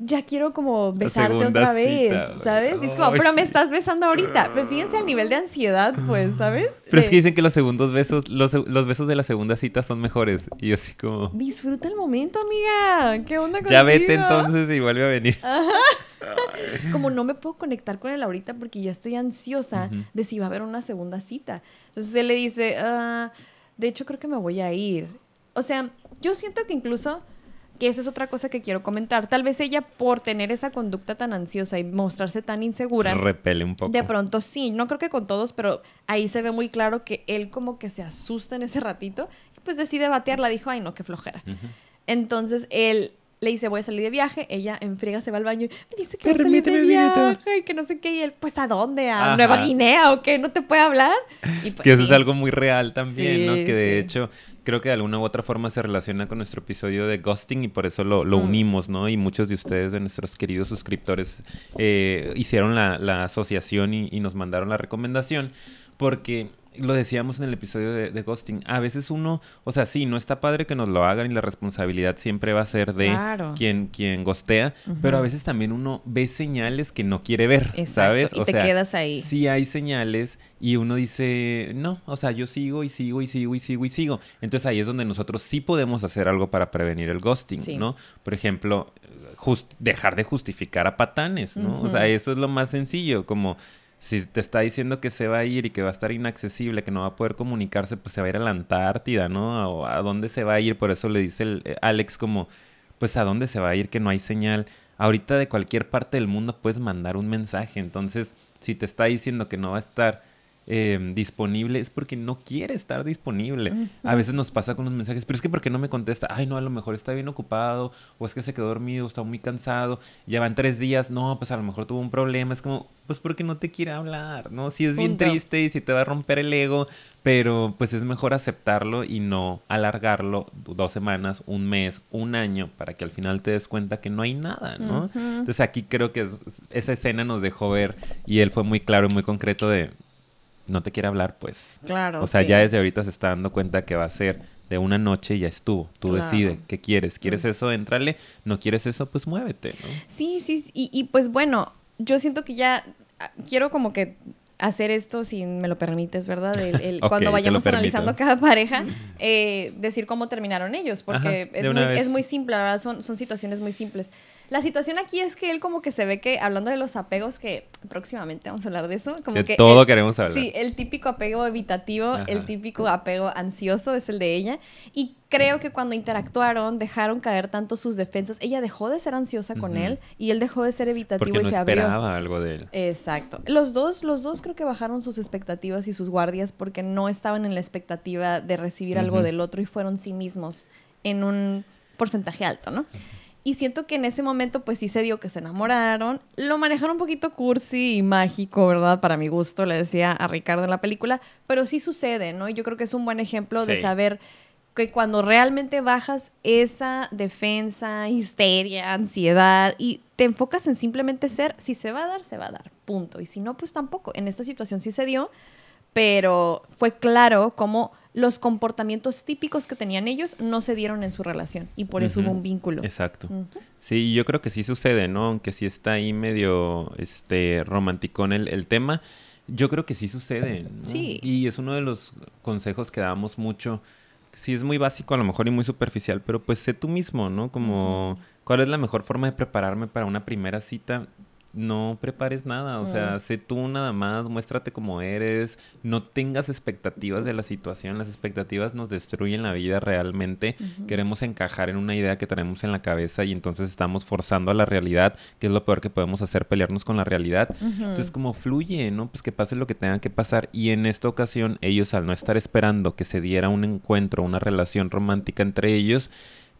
Ya quiero como besarte otra vez, cita. ¿sabes? Y es como, pero me estás besando ahorita. Pero fíjense el nivel de ansiedad, pues, ¿sabes? Pero es que dicen que los segundos besos, los, los besos de la segunda cita son mejores. Y yo así como, Disfruta el momento, amiga. ¿Qué onda contigo? ya vete entonces y vuelve a venir. como no me puedo conectar con él ahorita porque ya estoy ansiosa de si va a haber una segunda cita. Entonces él le dice, "Ah, de hecho creo que me voy a ir. O sea, yo siento que incluso que esa es otra cosa que quiero comentar. Tal vez ella por tener esa conducta tan ansiosa y mostrarse tan insegura, Repele un poco. de pronto sí, no creo que con todos, pero ahí se ve muy claro que él como que se asusta en ese ratito y pues decide batearla. Dijo, ay no, qué flojera. Entonces él le dice, voy a salir de viaje. Ella en friega se va al baño y me dice que va a salir de viaje y que no sé qué. Y él, pues, ¿a dónde? ¿A Nueva Guinea o qué? ¿No te puede hablar? Y pues, que eso es algo muy real también, ¿no? Que de hecho creo que de alguna u otra forma se relaciona con nuestro episodio de ghosting y por eso lo, lo mm. unimos, ¿no? Y muchos de ustedes, de nuestros queridos suscriptores, eh, hicieron la, la asociación y, y nos mandaron la recomendación porque lo decíamos en el episodio de, Ghosting, a veces uno, o sea, sí, no está padre que nos lo hagan y la responsabilidad siempre va a ser de quien, quien gostea, pero a veces también uno ve señales que no quiere ver, ¿sabes? Y te quedas ahí. Sí hay señales y uno dice, no, o sea, yo sigo y sigo y sigo y sigo y sigo. Entonces ahí es donde nosotros sí podemos hacer algo para prevenir el ghosting, ¿no? Por ejemplo, dejar de justificar a patanes, ¿no? O sea, eso es lo más sencillo, como si te está diciendo que se va a ir y que va a estar inaccesible, que no va a poder comunicarse, pues se va a ir a la Antártida, ¿no? O a dónde se va a ir, por eso le dice el, eh, Alex como, pues a dónde se va a ir, que no hay señal. Ahorita de cualquier parte del mundo puedes mandar un mensaje, entonces si te está diciendo que no va a estar Em, disponible es porque no quiere estar disponible. A veces nos pasa con los mensajes, pero es que porque no me contesta, ay no, a lo mejor está bien ocupado, o es que se quedó dormido, está muy cansado, ya van tres días, no, pues a lo mejor tuvo un problema, es como, pues porque no te quiere hablar, ¿no? Si es bien triste y si te va a romper el ego, pero pues es mejor aceptarlo y no alargarlo dos semanas, un mes, un año, para que al final te des cuenta que no hay nada, ¿no? Entonces aquí creo que esa escena nos dejó ver y él fue muy claro y muy concreto de no te quiere hablar, pues. Claro. O sea, ya desde ahorita se está dando cuenta que va a ser de una noche y ya estuvo. Tú decides qué quieres. ¿Quieres mm. eso? Entrale. ¿No quieres eso? Pues muévete, ¿no? Sí, sí. Y, y pues bueno, yo siento que ya ah, quiero como que hacer esto, si me lo permites, ¿verdad? El, cuando vayamos analizando cada pareja, eh, decir cómo terminaron ellos, porque es, muy, es, muy, simple, ¿verdad? Son, son situaciones muy simples. La situación aquí es que él como que se ve que, hablando de los apegos, que próximamente vamos a hablar de eso, como de que... todo queremos hablar. Sí, el típico apego evitativo, el típico apego ansioso es el de ella. Y creo que cuando interactuaron, dejaron caer tanto sus defensas. Ella dejó de ser ansiosa con él y él dejó de ser evitativo Porque no y se esperaba algo de él. Exacto. Los dos, los dos creo que bajaron sus expectativas y sus guardias porque no estaban en la expectativa de recibir algo del otro y fueron sí mismos en un porcentaje alto, ¿no? Y siento que en ese momento, pues sí se dio que se enamoraron. Lo manejaron un poquito cursi y mágico, ¿verdad? Para mi gusto, le decía a Ricardo en la película. Pero sí sucede, ¿no? Y yo creo que es un buen ejemplo de saber que cuando realmente bajas esa defensa, histeria, ansiedad y te enfocas en simplemente ser, si se va a dar, se va a dar, punto. Y si no, pues tampoco. En esta situación sí se dio, pero fue claro cómo los comportamientos típicos que tenían ellos no se dieron en su relación y por eso hubo un vínculo. Exacto. Sí, yo creo que sí sucede, ¿no? Aunque sí está ahí medio este romanticón el, el tema, yo creo que sí sucede. Sí. Y es uno de los consejos que damos mucho. Sí, es muy básico a lo mejor y muy superficial, pero pues sé tú mismo, ¿no? Como, ¿cuál es la mejor forma de prepararme para una primera cita? No prepares nada, o sea, sé tú nada más, muéstrate como eres, no tengas expectativas de la situación, las expectativas nos destruyen la vida realmente, queremos encajar en una idea que tenemos en la cabeza y entonces estamos forzando a la realidad, que es lo peor que podemos hacer, pelearnos con la realidad. Entonces como fluye, ¿no? Pues que pase lo que tenga que pasar y en esta ocasión ellos al no estar esperando que se diera un encuentro, una relación romántica entre ellos,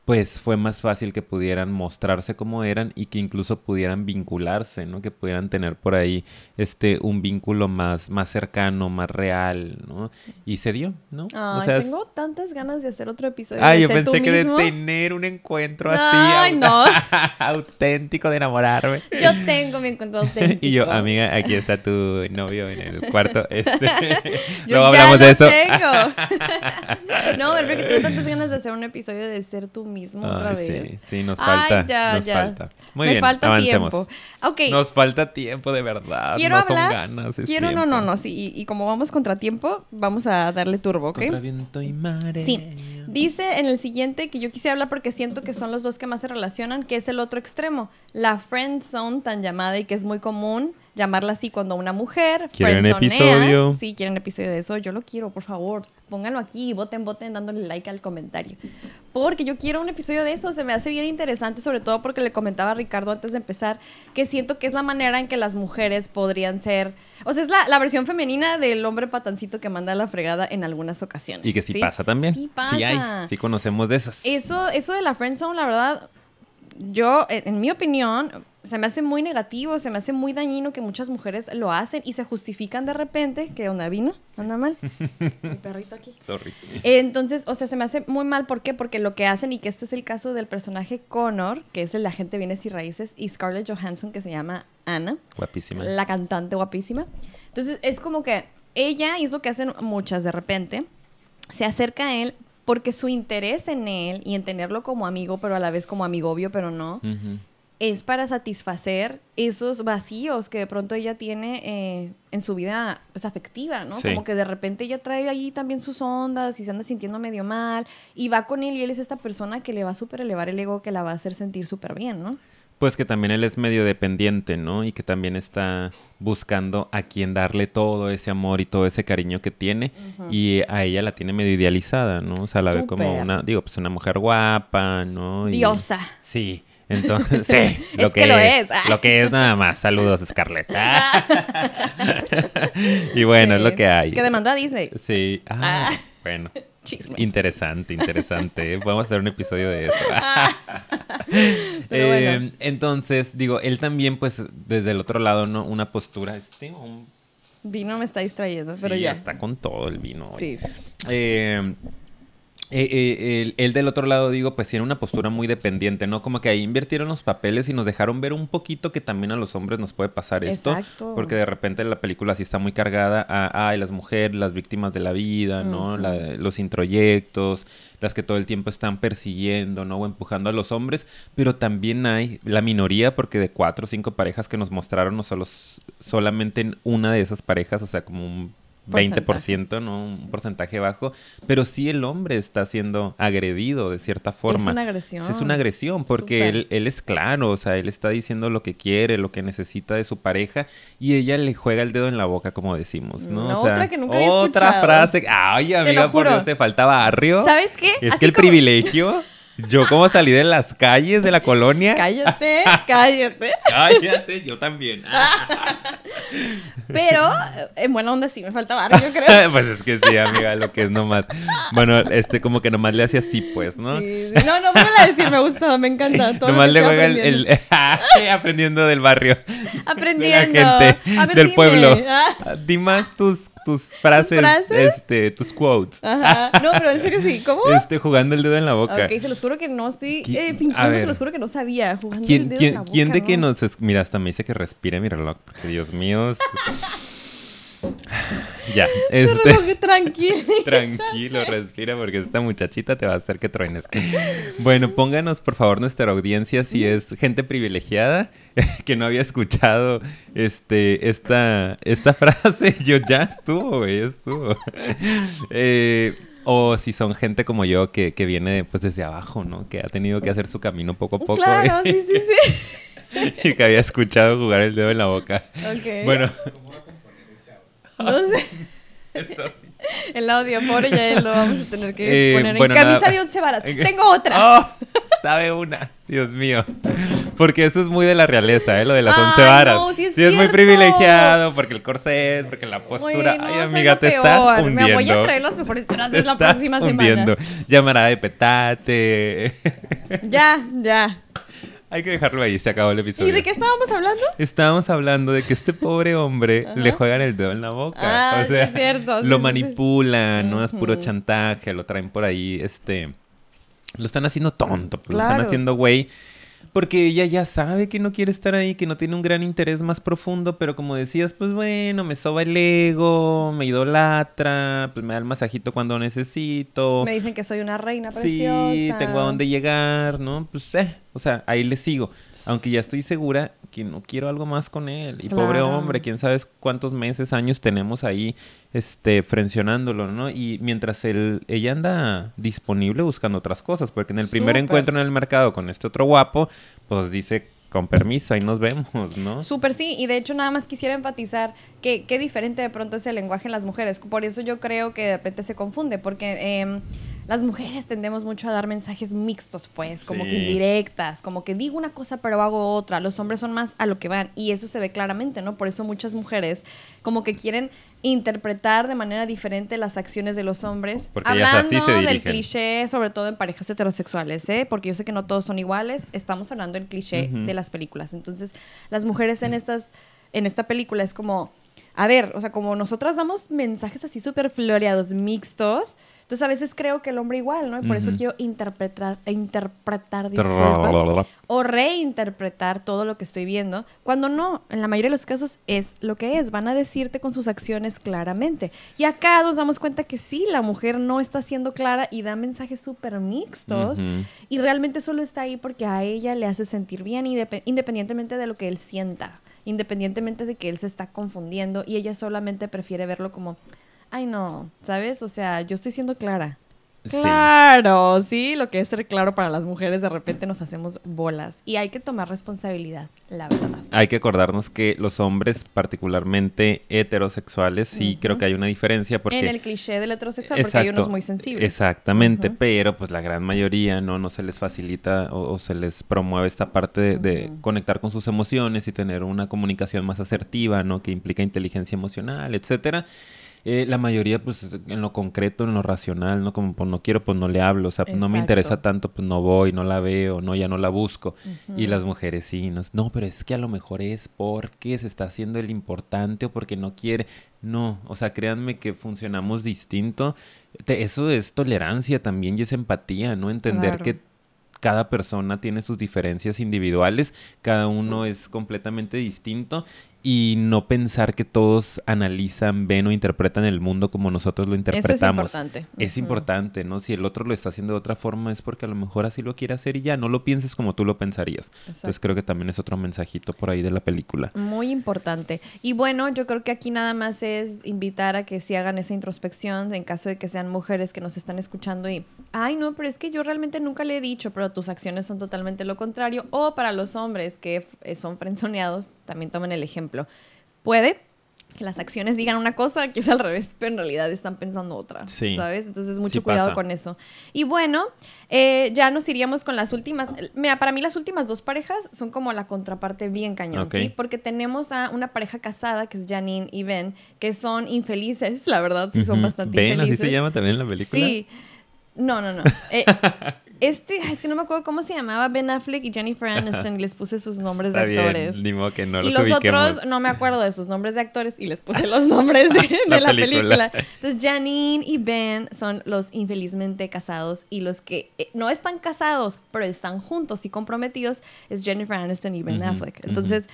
pues fue más fácil que pudieran mostrarse como eran y que incluso pudieran vincularse, ¿no? Que pudieran tener por ahí este un vínculo más, más cercano, más real, ¿no? Y se dio, ¿no? Ay, tengo tantas ganas de hacer otro episodio. Ay, yo pensé que de tener un encuentro así no. auténtico de enamorarme. Yo tengo mi encuentro auténtico. y yo, amiga, aquí está tu novio en el cuarto. Este. Luego hablamos de eso. Tengo. no, pero que tengo tantas ganas de hacer un episodio de ser tú mismo mismo otra vez. Sí, sí, nos falta. Ay, ya, nos ya. falta. Muy Me bien, falta avancemos. Tiempo. Okay. Nos falta tiempo, de verdad. Quiero no hablar. Son ganas, quiero, no, no, no, sí. Y, como vamos contra tiempo, vamos a darle turbo, ¿ok? Contra viento y mare. Sí. Dice en el siguiente que yo quise hablar porque siento que son los dos que más se relacionan, que es el otro extremo. La friend zone tan llamada y que es muy común llamarla así cuando una mujer ¿Quieren episodio? Sí, quieren episodio de eso. Yo lo quiero, por favor. Pónganlo aquí, voten, voten, dándole like al comentario. Porque yo quiero un episodio de eso. Se me hace bien interesante, sobre todo porque le comentaba a Ricardo antes de empezar, que siento que es la manera en que las mujeres podrían ser. O sea, es la, versión femenina del hombre patancito que manda la fregada en algunas ocasiones. Y que sí, pasa también. Sí pasa. Sí hay, sí conocemos de esas. Eso, eso de la friendzone, la verdad, yo, en, en mi opinión, se me hace muy negativo, se me hace muy dañino que muchas mujeres lo hacen y se justifican de repente que onda vino, anda mal. Mi perrito aquí. Sorry. Entonces, o sea, se me hace muy mal. ¿Por qué? Porque lo que hacen, y que este es el caso del personaje Connor, que es el agente bienes y raíces, y Scarlett Johansson, que se llama Anna, Guapísima. la cantante guapísima. Entonces, es como que ella, y es lo que hacen muchas de repente, se acerca a él porque su interés en él y en tenerlo como amigo, pero a la vez como amigo obvio, pero no. Es para satisfacer esos vacíos que de pronto ella tiene eh, en su vida pues, afectiva, ¿no? Sí. Como que de repente ella trae ahí también sus ondas y se anda sintiendo medio mal y va con él y él es esta persona que le va a súper elevar el ego, que la va a hacer sentir súper bien, ¿no? Pues que también él es medio dependiente, ¿no? Y que también está buscando a quien darle todo ese amor y todo ese cariño que tiene. Y a ella la tiene medio idealizada, ¿no? O sea, la ve como una, digo, pues una mujer guapa, ¿no? Y- Diosa. Sí. Entonces, sí, lo Es que, que lo es, es. Ah. Lo que es nada más. Saludos, Scarlett. y bueno, es lo que hay. Que demandó a Disney. Sí. Ah, Ah. Bueno. Chisme. Interesante, interesante. Podemos hacer un episodio de eso. Pero Eh, bueno. Entonces, digo, él también, pues, desde el otro lado, ¿no? Una postura, este, un... Vino me está distrayendo, pero sí, ya. está con todo el vino hoy. Sí. Eh, eh, eh, él, él del otro lado, digo, pues tiene una postura muy dependiente, ¿no? Como que ahí invirtieron los papeles y nos dejaron ver un poquito que también a los hombres nos puede pasar esto. Exacto. Porque de repente la película sí está muy cargada a, ay, las mujeres, las víctimas de la vida, ¿no? La- los introyectos, las que todo el tiempo están persiguiendo, ¿no? O empujando a los hombres. Pero también hay la minoría, porque de cuatro o cinco parejas que nos mostraron, no solo, solamente en una de esas parejas, o sea, como un. 20%, ¿no? Un porcentaje bajo. Pero sí el hombre está siendo agredido de cierta forma. Es una agresión. Es una agresión porque él, él es claro, o sea, él está diciendo lo que quiere, lo que necesita de su pareja y ella le juega el dedo en la boca, como decimos, ¿no? Mm, O sea, otra que nunca había Otra escuchado. frase. Ay, amiga, por. Dios, te falta barrio. ¿Sabes qué? Es Así que el como- privilegio, yo como salí de las calles de la colonia. Cállate, cállate. Cállate, yo también. Pero en buena onda sí me falta barrio, yo creo. pues es que sí, amiga, lo que es nomás. Bueno, este, como que nomás le hacía así, pues, ¿no? Sí, sí. No, no, vuelvo a decir, me gustó, me encanta. Todo Nomás le juega el, aprendiendo. el- aprendiendo del barrio. Aprendiendo. De la gente, A ver, del dime. pueblo. Ah, Di más tus, tus frases, frases? este, tus quotes. Ajá. No, pero en serio sí. ¿Cómo? Este, jugando el dedo en la boca. Ok, se los juro que no estoy ¿Qui- eh, fingiendo, se los juro que no sabía. Jugando el ¿Quién, dedo quién, en la quién de boca, que ¿no? nos... Mira, hasta me dice que respire mi reloj, porque Dios mío... es- ya, este... tranquilo. Tranquilo, respira porque esta muchachita te va a hacer que truenes. Bueno, pónganos por favor nuestra audiencia si es gente privilegiada que no había escuchado este esta esta frase. Yo ya estuvo, güey, ya estuvo. Eh, o si son gente como yo que, que viene pues desde abajo, ¿no? Que ha tenido que hacer su camino poco a poco. Claro, sí, sí, sí. y que había escuchado jugar el dedo en la boca. Ok. Bueno, No sé. esto sí. El audio, pobre ya lo vamos a tener que Eh, poner bueno, en camisa nada. de once varas. Tengo otra. ¡Oh! Sabe una. Dios mío. Porque eso es muy de la realeza, ¿eh? Lo de las once varas. no, sí es muy privilegiado, porque el corset, porque la postura. Ay, amiga, te peor. estás hundiendo. Me voy a traer las mejores Te frases la próxima hundiendo. semana. Llamará de petate. Ya, ya. Hay que dejarlo ahí, se acabó el episodio. ¿Y de qué estábamos hablando? Estábamos hablando de que este pobre hombre Ajá. le juegan el dedo en la boca. Ah, o sí, sea, es cierto, lo sí, sí. manipulan, ¿no? Es puro chantaje, lo traen por ahí, este... Lo están haciendo tonto, lo están haciendo güey. Porque ella ya sabe que no quiere estar ahí, que no tiene un gran interés más profundo, pero como decías, pues bueno, me soba el ego, me idolatra, pues me da el masajito cuando necesito. Me dicen que soy una reina Sí, preciosa. tengo a dónde llegar, ¿no? Pues, eh, o sea, ahí le sigo. Aunque ya estoy segura que no quiero algo más con él. Y pobre hombre, quién sabe cuántos meses, años tenemos ahí, este, frencionándolo, ¿no? Y mientras él, ella anda disponible buscando otras cosas, porque en el primer Súper. encuentro en el mercado con este otro guapo, pues dice, con permiso, ahí nos vemos, ¿no? Súper sí, y de hecho nada más quisiera enfatizar que qué diferente de pronto es el lenguaje en las mujeres. Por eso yo creo que de repente se confunde, porque em, las mujeres tendemos mucho a dar mensajes mixtos, pues, como Sí. que indirectas, como que digo una cosa pero hago otra. Los hombres son más a lo que van y eso se ve claramente, ¿no? Por eso muchas mujeres como que quieren interpretar de manera diferente las acciones de los hombres. Porque hablando así se del cliché, sobre todo en parejas heterosexuales, ¿eh? Porque yo sé que no todos son iguales. Estamos hablando del cliché de las películas. Entonces, las mujeres en estas, en esta película es como, a ver, o sea, como nosotras damos mensajes así súper floreados, mixtos. Entonces, a veces creo que el hombre igual, ¿no? Y por eso quiero interpretar, interpretar, disculpa, o reinterpretar todo lo que estoy viendo, cuando no, en la mayoría de los casos es lo que es, van a decirte con sus acciones claramente. Y acá nos damos cuenta que sí, la mujer no está siendo clara y da mensajes súper mixtos y realmente solo está ahí porque a ella le hace sentir bien indep- independientemente de lo que él sienta, independientemente de que él se está confundiendo y ella solamente prefiere verlo como, ay no, ¿sabes? O sea, yo estoy siendo clara. Claro, sí, lo que es ser claro para las mujeres, de repente nos hacemos bolas y hay que tomar responsabilidad, la verdad. Hay que acordarnos que los hombres, particularmente heterosexuales, sí creo que hay una diferencia porque... en el cliché del heterosexual, porque hay unos muy sensibles. Exactamente, pero pues la gran mayoría no, no se les facilita o, o se les promueve esta parte de, conectar con sus emociones y tener una comunicación más asertiva, ¿no? Que implica inteligencia emocional, etcétera. Eh, la mayoría, pues, en lo concreto, en lo racional, ¿no? Como, pues, no quiero, pues, no le hablo. O sea, pues, no me interesa tanto, pues, no voy, no la veo, no, ya no la busco. Y las mujeres sí, no, no, pero es que a lo mejor es porque se está haciendo el importante o porque no quiere. No, o sea, créanme que funcionamos distinto. Te- eso es tolerancia también y es empatía, ¿no? Entender Claro. que cada persona tiene sus diferencias individuales, cada uno es completamente distinto y no pensar que todos analizan, ven o interpretan el mundo como nosotros lo Eso es interpretamos. importante. Es importante, ¿no? Si el otro lo está haciendo de otra forma es porque a lo mejor así lo quiere hacer y ya, no lo pienses como tú lo pensarías. Entonces creo que también es otro mensajito por ahí de la película. Muy importante. Y bueno, yo creo que aquí nada más es invitar a que si hagan esa introspección en caso de que sean mujeres que nos están escuchando y, ay, no, pero es que yo realmente nunca le he dicho, pero tus acciones son totalmente lo contrario. O para los hombres que eh, son frenzoneados, también tomen el ejemplo. Puede que las acciones digan una cosa que es al revés, pero en realidad están pensando otra, Sí. ¿sabes? Entonces, mucho Sí cuidado pasa. con eso. Y bueno, eh, ya nos iríamos con las últimas. Mira, para mí las últimas dos parejas son como la contraparte bien cañón. ¿sí? Porque tenemos a una pareja casada, que es Janine y Ben, que son infelices, la verdad, sí son bastante ¿Ven? ¿Así infelices. se llama también la película? Sí. No, no, no. Eh, este, es que no me acuerdo cómo se llamaba Ben Affleck y Jennifer Aniston les puse sus nombres Está de actores. bien, ni modo que no y los ubiquemos. otros no me acuerdo de sus nombres de actores y les puse los nombres de, de La la, película. película. Entonces Janine y Ben son los infelizmente casados y los que eh, no están casados pero están juntos y comprometidos es Jennifer Aniston y Ben Affleck. Entonces,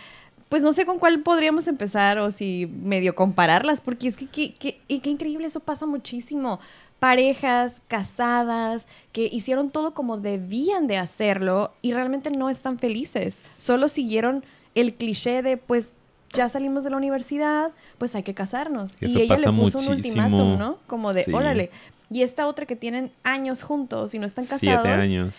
pues no sé con cuál podríamos empezar o si medio compararlas porque es que qué increíble eso pasa muchísimo. Parejas casadas que hicieron todo como debían de hacerlo y realmente no están felices. Solo siguieron el cliché de pues ya salimos de la universidad, pues hay que casarnos. Y ella le puso un ultimátum, ¿no? Como de, Sí. órale. Y esta otra que tienen años juntos y no están casados Siete años.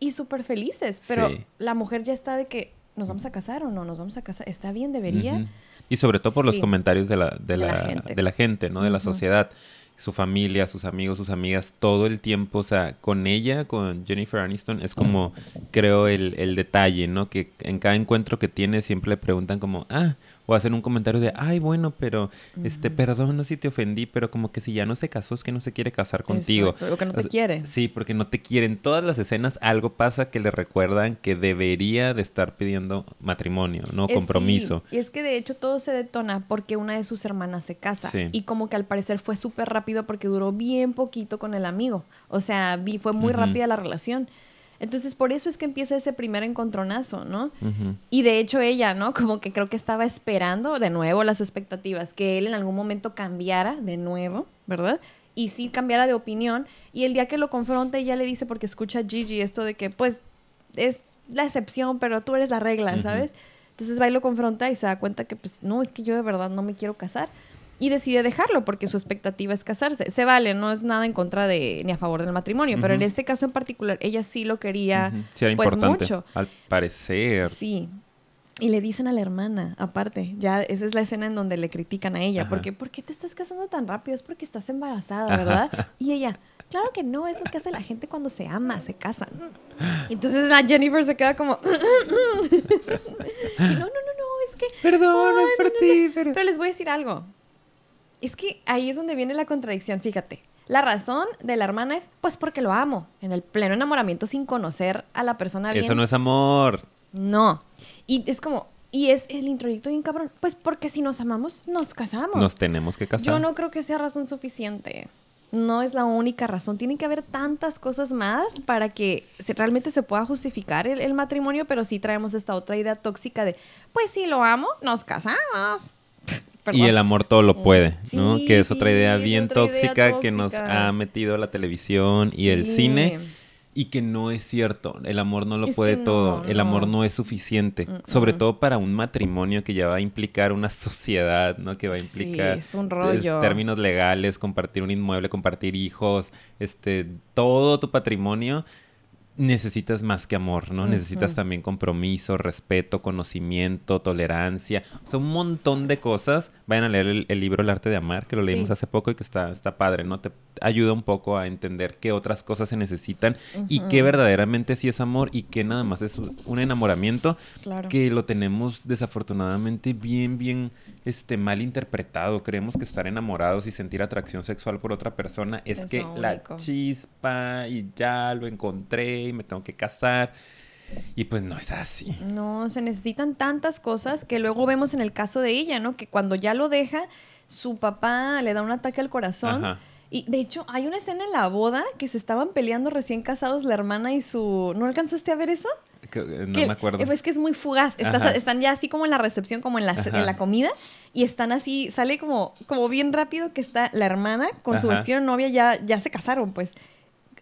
y súper felices, pero Sí. la mujer ya está de que nos vamos a casar o no, nos vamos a casar, está bien, debería. Y sobre todo por los comentarios de la, de la la, gente. de la gente, ¿no? De la sociedad. Su familia, sus amigos, sus amigas, todo el tiempo, o sea, con ella, con Jennifer Aniston, es como, creo, el, el detalle, ¿no? Que en cada encuentro que tiene siempre le preguntan como, ah, o hacen un comentario de, ay, bueno, pero, este, perdón, no sé si te ofendí, pero como que si ya no se casó es que no se quiere casar contigo. Exacto, o que no O te sea, quiere. Sí, porque no te quieren. Todas las escenas algo pasa que le recuerdan que debería de estar pidiendo matrimonio, ¿no? Eh, Compromiso. sí, Y es que de hecho todo se detona porque una de sus hermanas se casa. Sí. Y como que al parecer fue súper rápido porque duró bien poquito con el amigo. O sea, vi, fue muy rápida la relación. Entonces por eso es que empieza ese primer encontronazo, ¿no? Y de hecho ella, ¿no? Como que creo que estaba esperando de nuevo las expectativas, que él en algún momento cambiara de nuevo, ¿verdad? Y sí cambiara de opinión. Y el día que lo confronta, ella le dice, porque escucha a Gigi esto de que, pues, es la excepción, pero tú eres la regla. ¿sabes? Entonces va y lo confronta y se da cuenta que, pues, no, es que yo de verdad no me quiero casar. Y decide dejarlo porque su expectativa es casarse. Se vale, no es nada en contra de ni a favor del matrimonio, pero en este caso en particular, ella sí lo quería. Sí, era pues, importante. mucho. Al parecer. Sí. Y le dicen a la hermana, aparte, ya esa es la escena en donde le critican a ella, Ajá. porque ¿por qué te estás casando tan rápido? Es porque estás embarazada, ¿verdad? Y ella, claro que no, es lo que hace la gente cuando se ama, se casan. Entonces la Jennifer se queda como, y no, no, no, no, es que... Perdón, es por no, no, ti, pero... Pero les voy a decir algo. Es que ahí es donde viene la contradicción, fíjate. La razón de la hermana es, pues porque lo amo, en el pleno enamoramiento sin conocer a la persona bien. Eso no es amor. No. Y es como, y es el introyecto bien cabrón. Pues porque si nos amamos, nos casamos. Nos tenemos que casar. Yo no creo que sea razón suficiente. No es la única razón. Tiene que haber tantas cosas más para que se- realmente se pueda justificar el, el matrimonio, pero sí traemos esta otra idea tóxica de, pues si lo amo, nos casamos. Y el amor todo lo puede, Sí, ¿no? Que es otra idea bien otra idea tóxica, que nos ha metido la televisión y el cine. Y que no es cierto, el amor no lo Es puede no, todo, el amor no. es suficiente, Mm, sobre mm. todo para un matrimonio que ya va a implicar una sociedad, ¿no? Que va a Sí, implicar es un es, rollo. términos legales, compartir un inmueble, compartir hijos, este, todo tu patrimonio necesitas más que amor, ¿no? Necesitas también compromiso, respeto, conocimiento, tolerancia, o sea, un montón de cosas. Vayan a leer el, el libro El arte de amar, que lo leímos Sí. hace poco y que está, está padre, ¿no? Te ayuda un poco a entender qué otras cosas se necesitan y qué verdaderamente sí es amor y qué nada más es un enamoramiento Claro. que lo tenemos desafortunadamente bien, bien este, mal interpretado. Creemos que estar enamorados y sentir atracción sexual por otra persona es, Es que la chispa y ya lo encontré me tengo que casar. Y pues no es así. No, se necesitan tantas cosas que luego vemos en el caso de ella, ¿no? Que cuando ya lo deja, su papá le da un ataque al corazón. Ajá. Y de hecho, hay una escena en la boda que se estaban peleando recién casados la hermana y su... ¿No alcanzaste a ver eso? Que- eh, No Que- me acuerdo. Pues que es muy fugaz. Estás- están ya así como en la recepción, como en la, Ajá. en la comida. Y están así, sale como, como bien rápido que está la hermana con su vestido de novia, ya, ya se casaron, pues.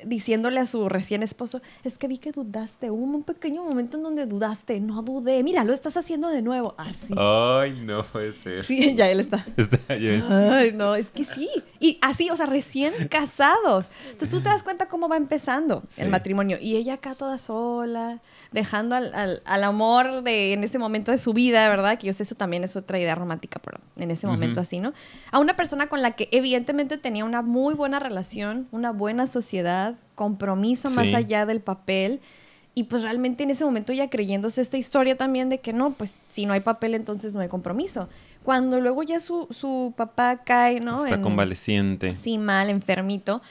Diciéndole a su recién esposo, es que vi que dudaste, hubo un pequeño momento en donde dudaste, no dudé, mira, lo estás haciendo de nuevo, así. Ay, no puede ser. Sí, ya él está. Está bien. Ay, no, es que sí. Y así, o sea, recién casados. Entonces tú te das cuenta cómo va empezando el matrimonio. Y ella acá toda sola, dejando al, al- al amor de en ese momento de su vida, ¿verdad? Que yo sé, eso también es otra idea romántica, pero en ese momento así, ¿no? A una persona con la que evidentemente tenía una muy buena relación, una buena sociedad, compromiso más allá del papel. Y pues realmente en ese momento ya creyéndose esta historia también de que no, pues si no hay papel entonces no hay compromiso. Cuando luego ya su, su papá cae, ¿no? Está En- convaleciente. Sí, mal, enfermito.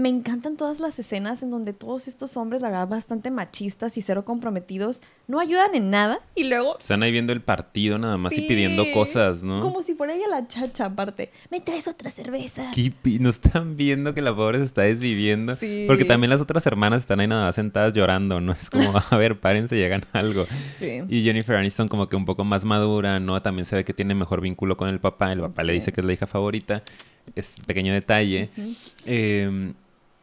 Me encantan todas las escenas en donde todos estos hombres, la verdad, bastante machistas y cero comprometidos, no ayudan en nada y luego... Están ahí viendo el partido nada más y pidiendo cosas, ¿no? Como si fuera ella la chacha, aparte. ¿Me traes otra cerveza? Qué No están viendo que la pobre se está desviviendo. Sí. Porque también las otras hermanas están ahí nada más sentadas llorando, ¿no? Es como, a ver, párense y hagan algo. Sí. Y Jennifer Aniston como que un poco más madura, ¿no? También se ve que tiene mejor vínculo con el papá. El papá le dice que es la hija favorita. Es pequeño detalle. Eh,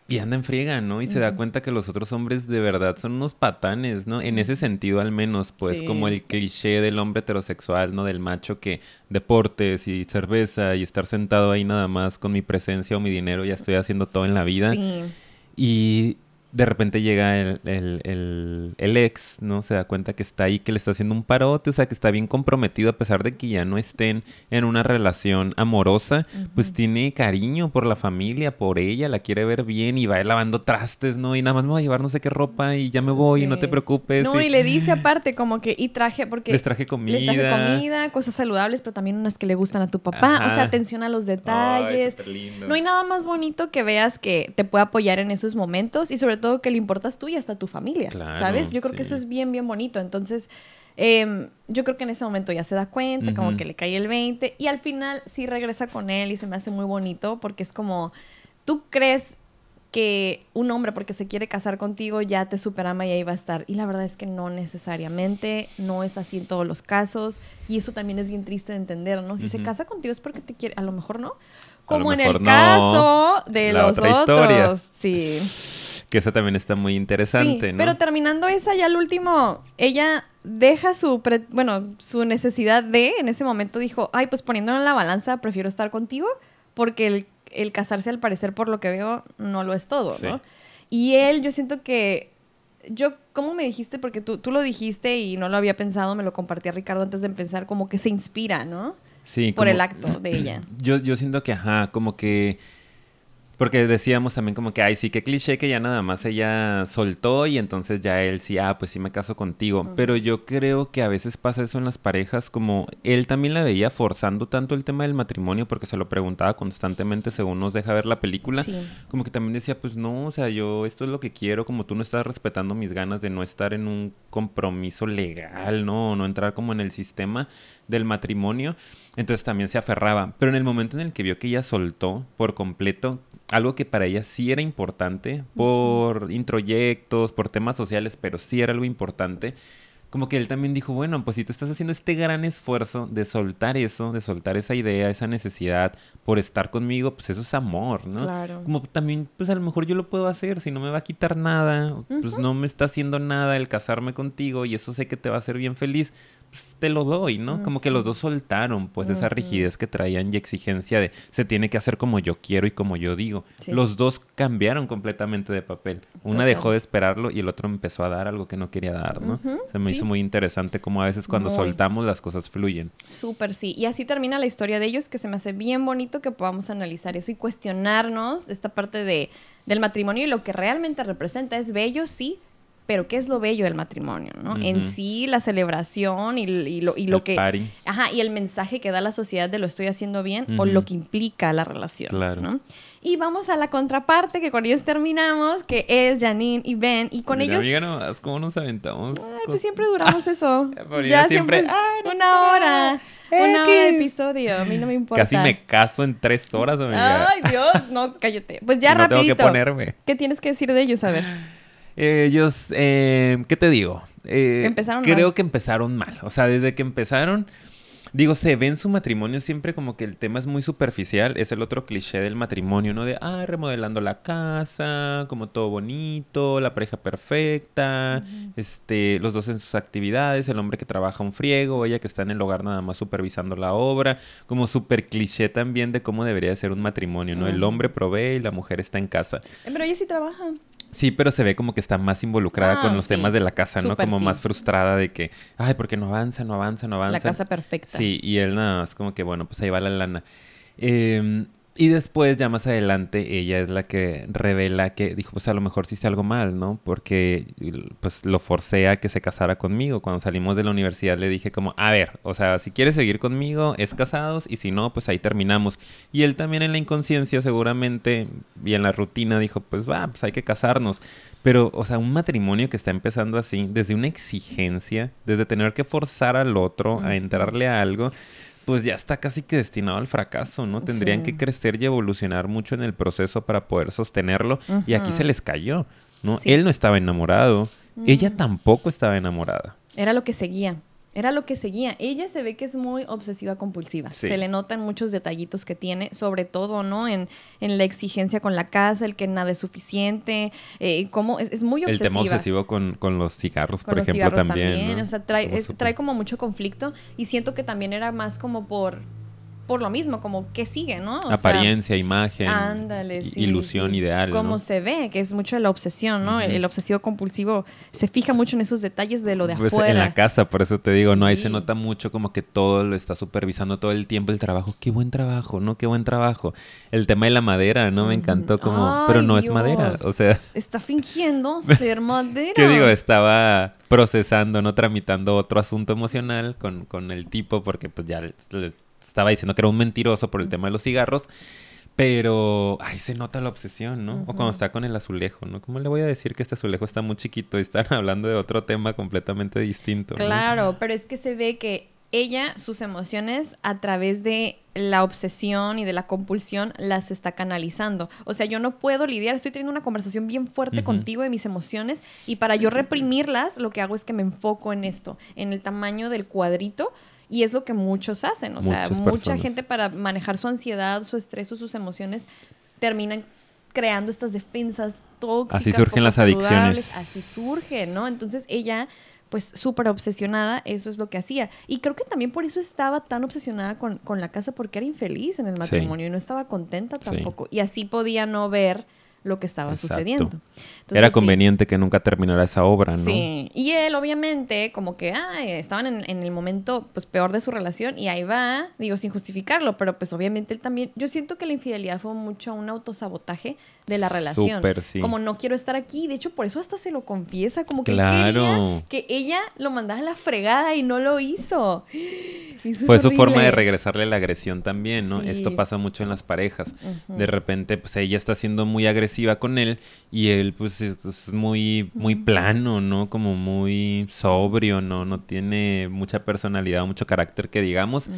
y anda en friega, ¿no? Y se da cuenta que los otros hombres de verdad son unos patanes, ¿no? En ese sentido al menos, pues Sí. como el cliché del hombre heterosexual, ¿no? Del macho que deportes y cerveza y estar sentado ahí nada más con mi presencia o mi dinero, ya estoy haciendo todo en la vida. Sí. Y de repente llega el, el- el- el ex, ¿no? Se da cuenta que está ahí, que le está haciendo un parote, o sea, que está bien comprometido a pesar de que ya no estén en una relación amorosa, pues tiene cariño por la familia, por ella, la quiere ver bien y va lavando trastes, ¿no? Y nada más me voy a llevar no sé qué ropa y ya me voy, y no te preocupes. No, y y le dice aparte como que, y traje, porque... les traje comida. Les traje comida, cosas saludables, pero también unas que le gustan a tu papá. O sea, atención a los Ay, detalles. No hay nada más bonito que veas que te puede apoyar en esos momentos y sobre todo que le importas tú y hasta tu familia, Claro, ¿sabes? Yo creo que eso es bien, bien bonito. Entonces, em, yo creo que en ese momento ya se da cuenta, como que le cae el 20 y al final sí regresa con él y se me hace muy bonito porque es como, tú crees que un hombre porque se quiere casar contigo ya te superama y ahí va a estar. Y la verdad es que no necesariamente, no es así en todos los casos. Y eso también es bien triste de entender, ¿no? Si se casa contigo es porque te quiere, a lo mejor no. Como en el no. caso de La los otros. historia. Sí. Que esa también está muy interesante, Sí, ¿no? Pero terminando esa, ya al último, ella deja su, pre- bueno, su necesidad de, en ese momento dijo, ay, pues poniéndolo en la balanza, prefiero estar contigo, porque el, el casarse al parecer, por lo que veo, no lo es todo, Sí. ¿no? Y él, yo siento que yo, ¿cómo me dijiste? Porque tú, tú lo dijiste y no lo había pensado, me lo compartí a Ricardo antes de empezar, como que se inspira, ¿no? Sí. Por como- el acto de ella. Yo, yo siento que, ajá, como que... Porque decíamos también como que, ay, sí, qué cliché que ya nada más ella soltó y entonces ya él sí, ah, pues sí me caso contigo. Pero yo creo que a veces pasa eso en las parejas, como él también la veía forzando tanto el tema del matrimonio porque se lo preguntaba constantemente según nos deja ver la película. Sí. Como que también decía, pues no, o sea, yo esto es lo que quiero, como tú no estás respetando mis ganas de no estar en un compromiso legal, ¿no? O no entrar como en el sistema del matrimonio. Entonces también se aferraba. Pero en el momento en el que vio que ella soltó por completo algo que para ella sí era importante, por introyectos, por temas sociales, pero sí era algo importante, como que él también dijo, bueno, pues si tú estás haciendo este gran esfuerzo de soltar eso, de soltar esa idea, esa necesidad por estar conmigo, pues eso es amor, ¿no? Claro. Como también, pues a lo mejor yo lo puedo hacer, si no me va a quitar nada, pues no me está haciendo nada el casarme contigo y eso sé que te va a hacer bien feliz, pues te lo doy, ¿no? Como que los dos soltaron, pues esa rigidez que traían y exigencia de se tiene que hacer como yo quiero y como yo digo. Sí. Los dos cambiaron completamente de papel. Una Total. dejó de esperarlo y el otro empezó a dar algo que no quería dar, ¿no? Se me sí. hizo muy interesante cómo a veces cuando Muy. soltamos las cosas fluyen. Súper, sí. Y así termina la historia de ellos, que se me hace bien bonito que podamos analizar eso y cuestionarnos esta parte de, del matrimonio y lo que realmente representa. Es bello, sí, pero ¿qué es lo bello del matrimonio? ¿no? En sí, la celebración y, y lo, y lo El que... party. Ajá, y el mensaje que da la sociedad de lo estoy haciendo bien o lo que implica la relación. Claro. ¿no? Y vamos a la contraparte, que con ellos terminamos, que es Janine y Ben. Y con Mira, ellos Amiga, nomás, ¿cómo nos aventamos? Ay, pues siempre duramos eso. Yo siempre, "Ay, no una hora. Una hora de X". episodio. A mí no me importa. Casi me caso en tres horas, amiga. Ay, Dios. No, cállate. Pues ya no tengo que rapidito. ponerme. ¿Qué tienes que decir de ellos? A ver. Ellos, eh, ¿qué te digo? Eh, Empezaron Creo mal. que empezaron mal. O sea, desde que empezaron, digo, se ve en su matrimonio siempre como que el tema es muy superficial. Es el otro cliché del matrimonio, ¿no? De, ah, remodelando la casa, como todo bonito, la pareja perfecta, este, los dos en sus actividades, el hombre que trabaja un friego, ella que está en el hogar nada más supervisando la obra. Como súper cliché también de cómo debería ser un matrimonio, ¿no? El hombre provee y la mujer está en casa. Eh, Pero ella sí trabaja. Sí, pero se ve como que está más involucrada Ah, con los sí. temas de la casa, ¿no? Como sí. más frustrada de que, ay, porque no avanza, no avanza, no avanza. La casa perfecta. Sí, y él nada más como que, bueno, pues ahí va la lana. Eh, y después, ya más adelante, ella es la que revela que dijo, pues a lo mejor sí hice algo mal, ¿no? Porque pues lo forcé a que se casara conmigo. Cuando salimos de la universidad le dije como, a ver, o sea, si quieres seguir conmigo, es casados, y si no, pues ahí terminamos. Y él también en la inconsciencia seguramente, y en la rutina, dijo, pues va, pues hay que casarnos. Pero, o sea, un matrimonio que está empezando así, desde una exigencia, desde tener que forzar al otro a entrarle a algo, pues ya está casi que destinado al fracaso, ¿no? Tendrían Sí. que crecer y evolucionar mucho en el proceso para poder sostenerlo. Y aquí se les cayó, ¿no? Sí. Él no estaba enamorado. Ella Mm. tampoco estaba enamorada. Era lo que seguía. Era lo que seguía. Ella se ve que es muy obsesiva compulsiva. Sí. Se le notan muchos detallitos que tiene, sobre todo, ¿no? En, en la exigencia con la casa, el que nada es suficiente, eh, cómo es, es muy El obsesiva. tema obsesivo con, con los cigarros, con por los ejemplo, cigarros también. ¿no? O sea, trae, Como es- trae como mucho conflicto y siento que también era más como por, por lo mismo, como que sigue, ¿no? O sea, Apariencia, imagen, Ándale, i- sí. ilusión, sí. ideal. Como ¿no? se ve, que es mucho la obsesión, ¿no? El, obsesivo compulsivo se fija mucho en esos detalles de lo de Pues, afuera. en la casa, por eso te digo, ¿no? Ahí se nota mucho como que todo lo está supervisando todo el tiempo el trabajo. Qué buen trabajo, ¿no? Qué buen trabajo. El tema de la madera, ¿no? Me encantó como... Ay, pero no es madera, o sea... Está fingiendo ser madera. ¿Qué digo? Estaba procesando, no tramitando otro asunto emocional con, con el tipo porque pues ya estaba diciendo que era un mentiroso por el tema de los cigarros. Pero, ay, se nota la obsesión, ¿no? O cuando está con el azulejo, ¿no? ¿Cómo le voy a decir que este azulejo está muy chiquito y están hablando de otro tema completamente distinto? ¿no? Claro, pero es que se ve que ella, sus emociones, a través de la obsesión y de la compulsión, las está canalizando. O sea, yo no puedo lidiar, estoy teniendo una conversación bien fuerte contigo de mis emociones y para yo reprimirlas, lo que hago es que me enfoco en esto, en el tamaño del cuadrito. Y es lo que muchos hacen. O sea, mucha gente para manejar su ansiedad, su estrés o sus emociones, terminan creando estas defensas tóxicas. Así surgen las adicciones. Así surgen, ¿no? Entonces ella, pues súper obsesionada, eso es lo que hacía. Y creo que también por eso estaba tan obsesionada con, con la casa, porque era infeliz en el matrimonio y no estaba contenta Sí. tampoco. Y así podía no ver lo que estaba Exacto. sucediendo. Era Entonces, sí. conveniente que nunca terminara esa obra, ¿no? Sí, y él obviamente como que ah, estaban en, en el momento pues peor de su relación y ahí va, digo sin justificarlo, pero pues obviamente él también, yo siento que la infidelidad fue mucho un autosabotaje de la relación. Súper, sí. Como no quiero estar aquí, de hecho por eso hasta se lo confiesa, como que Claro. quería que ella lo mandara a la fregada y no lo hizo. Eso Fue su forma de regresarle la agresión también, ¿no? Sí. Esto pasa mucho en las parejas. Ujú. De repente, pues ella está siendo muy agresiva con él y él, pues, es, es muy, muy plano, ¿no? Como muy sobrio, ¿no? No tiene mucha personalidad mucho carácter que digamos.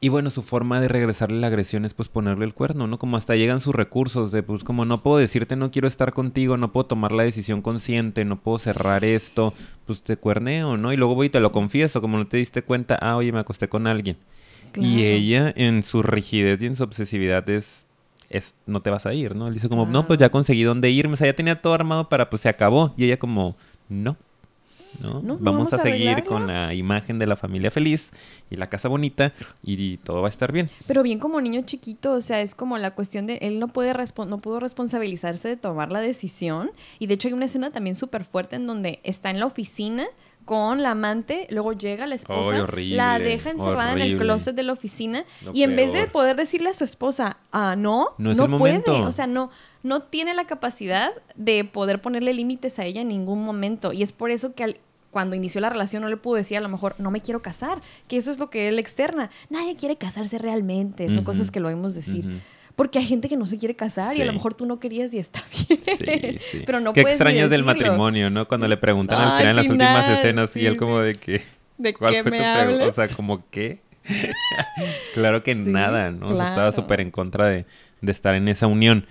Y bueno, su forma de regresarle la agresión es pues ponerle el cuerno, ¿no? Como hasta llegan sus recursos de pues como no puedo decirte no quiero estar contigo, no puedo tomar la decisión consciente, no puedo cerrar esto, pues te cuerneo, ¿no? Y luego voy y te lo confieso, como no te diste cuenta, ah, oye, me acosté con alguien. Claro. Y ella en su rigidez y en su obsesividad es, es no te vas a ir, ¿no? Él dice como, no, pues ya conseguí dónde irme, o sea, ya tenía todo armado para pues se acabó. Y ella como, no. ¿no? No, vamos, vamos a seguir arreglarlo. con la imagen de la familia feliz y la casa bonita y todo va a estar bien. Pero bien como niño chiquito, o sea, es como la cuestión de él no puede no pudo responsabilizarse de tomar la decisión y de hecho hay una escena también súper fuerte en donde está en la oficina con la amante, luego llega la esposa, horrible, la deja encerrada en el closet de la oficina Lo y en vez de poder decirle a su esposa, ah, no, No no, es puede, momento. o sea, no, no tiene la capacidad de poder ponerle límites a ella en ningún momento y es por eso que al- cuando inició la relación no le pudo decir a lo mejor no me quiero casar, que eso es lo que él externa. Nadie quiere casarse realmente, son cosas que lo oímos decir. Porque hay gente que no se quiere casar y a lo mejor tú no querías y está bien. Sí, sí. Pero no Qué puedes extrañas del matrimonio, ¿no? Cuando le preguntan al final en las últimas escenas y él como de que... ¿De ¿Cuál qué fue me tu pregunta? O hablas? sea, como qué. claro que nada, ¿no? O sea, estaba súper en contra de, de estar en esa unión.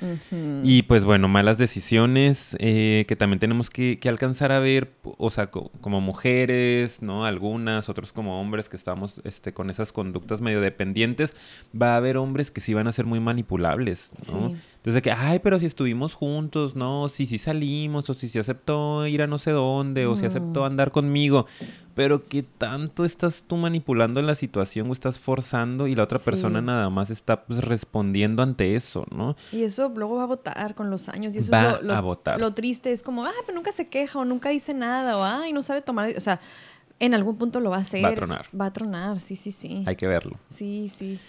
Y pues bueno, malas decisiones eh, que también tenemos que, que alcanzar a ver, o sea, co- como mujeres, ¿no? Algunas, otros como hombres que estamos este, con esas conductas medio dependientes. Va a haber hombres que sí van a ser muy manipulables, ¿no? Sí. Entonces, que, ay, pero si estuvimos juntos, ¿no? Si sí salimos, o si se aceptó ir a no sé dónde, o si aceptó Mm. andar conmigo. Pero ¿qué tanto estás tú manipulando la situación o estás forzando y la otra persona Sí. nada más está pues, respondiendo ante eso, ¿no? Y eso luego va a votar con los años. Y eso Va es lo, lo- a votar. lo triste. Es como, ah, pero nunca se queja o nunca dice nada o, ay, no sabe tomar. O sea, en algún punto lo va a hacer. Va a tronar. Va a tronar, sí, sí, sí. Hay que verlo. Sí, sí.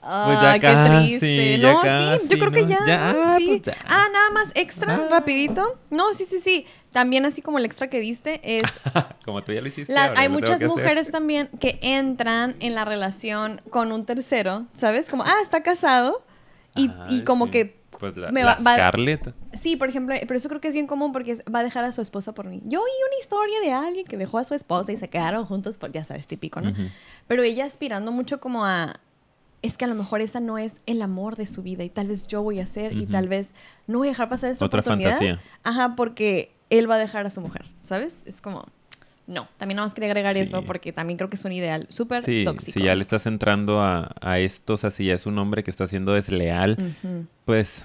Pues ya Ah, qué casi, triste. ya no, sí, casi, yo creo que ya. Ya, sí. pues ya. Ah, nada más extra, Ah. rapidito. No, sí, sí, sí. También así como el extra que diste es Como tú ya lo hiciste. La- ahora hay lo muchas hacer. mujeres también que entran en la relación con un tercero, ¿sabes? Como, ah, está casado y, y como sí. que, Pues la, me la va- va- Scarlett. sí, por ejemplo, pero eso creo que es bien común porque es- va a dejar a su esposa por mí. Yo oí una historia de alguien que dejó a su esposa y se quedaron juntos por, ya sabes, típico, ¿no? Pero ella aspirando mucho como a, es que a lo mejor esa no es el amor de su vida y tal vez yo voy a hacer y tal vez no voy a dejar pasar esta Otra oportunidad. fantasía. Ajá, porque él va a dejar a su mujer, ¿sabes? Es como, no, también nada más quería agregar Sí. eso porque también creo que es un ideal súper Sí, tóxico. si ya le estás entrando a, a esto, o sea, si ya es un hombre que está siendo desleal, pues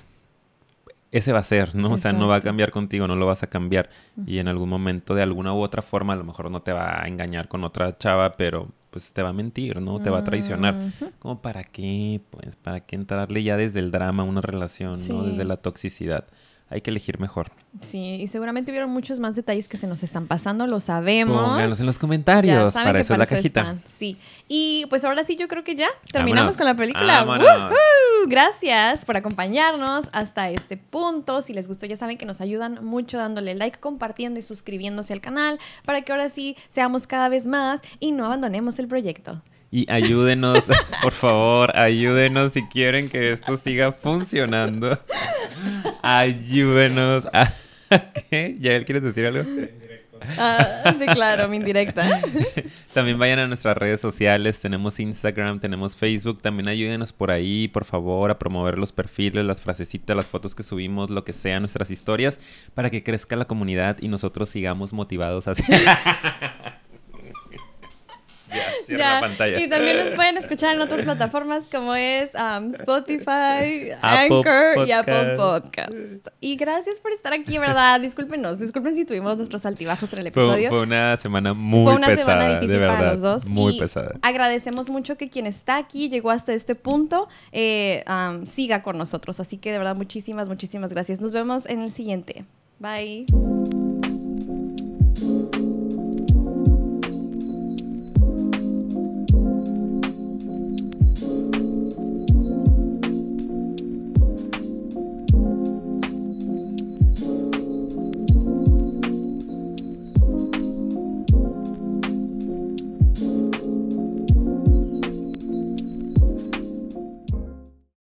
ese va a ser, ¿no? O sea, no va a cambiar contigo, no lo vas a cambiar. Y en algún momento, de alguna u otra forma, a lo mejor no te va a engañar con otra chava, pero pues te va a mentir, ¿no? Te va a traicionar. Ujú. ¿Cómo para qué? Pues, ¿para qué entrarle ya desde el drama a una relación, ¿no? Desde la toxicidad. Hay que elegir mejor. Sí, y seguramente hubieron muchos más detalles que se nos están pasando, lo sabemos. Pónganlos en los comentarios. Para que eso es la cajita. están. Sí. Y pues ahora sí, yo creo que ya terminamos Vámonos. con la película. Gracias por acompañarnos hasta este punto. Si les gustó, ya saben que nos ayudan mucho dándole like, compartiendo y suscribiéndose al canal para que ahora sí seamos cada vez más y no abandonemos el proyecto. Y ayúdenos, por favor, ayúdenos si quieren que esto siga funcionando. Ayúdenos a... ¿Qué? ¿Ya él quieres decir algo? Ah, sí, claro, mi indirecta. También vayan a nuestras redes sociales, tenemos Instagram, tenemos Facebook, también ayúdenos por ahí, por favor, a promover los perfiles, las frasecitas, las fotos que subimos, lo que sea, nuestras historias, para que crezca la comunidad y nosotros sigamos motivados hacia... Cierra la pantalla. Y también nos pueden escuchar en otras plataformas como es um, Spotify, Apple Anchor y Apple Podcast. Y gracias por estar aquí, ¿verdad? Discúlpenos, disculpen si tuvimos nuestros altibajos en el Fue, episodio. fue una semana muy Fue una pesada, semana difícil de verdad. para los dos. Muy y pesada. Agradecemos mucho que quien está aquí llegó hasta este punto, eh, um, siga con nosotros. Así que de verdad, muchísimas, muchísimas gracias. Nos vemos en el siguiente. Bye.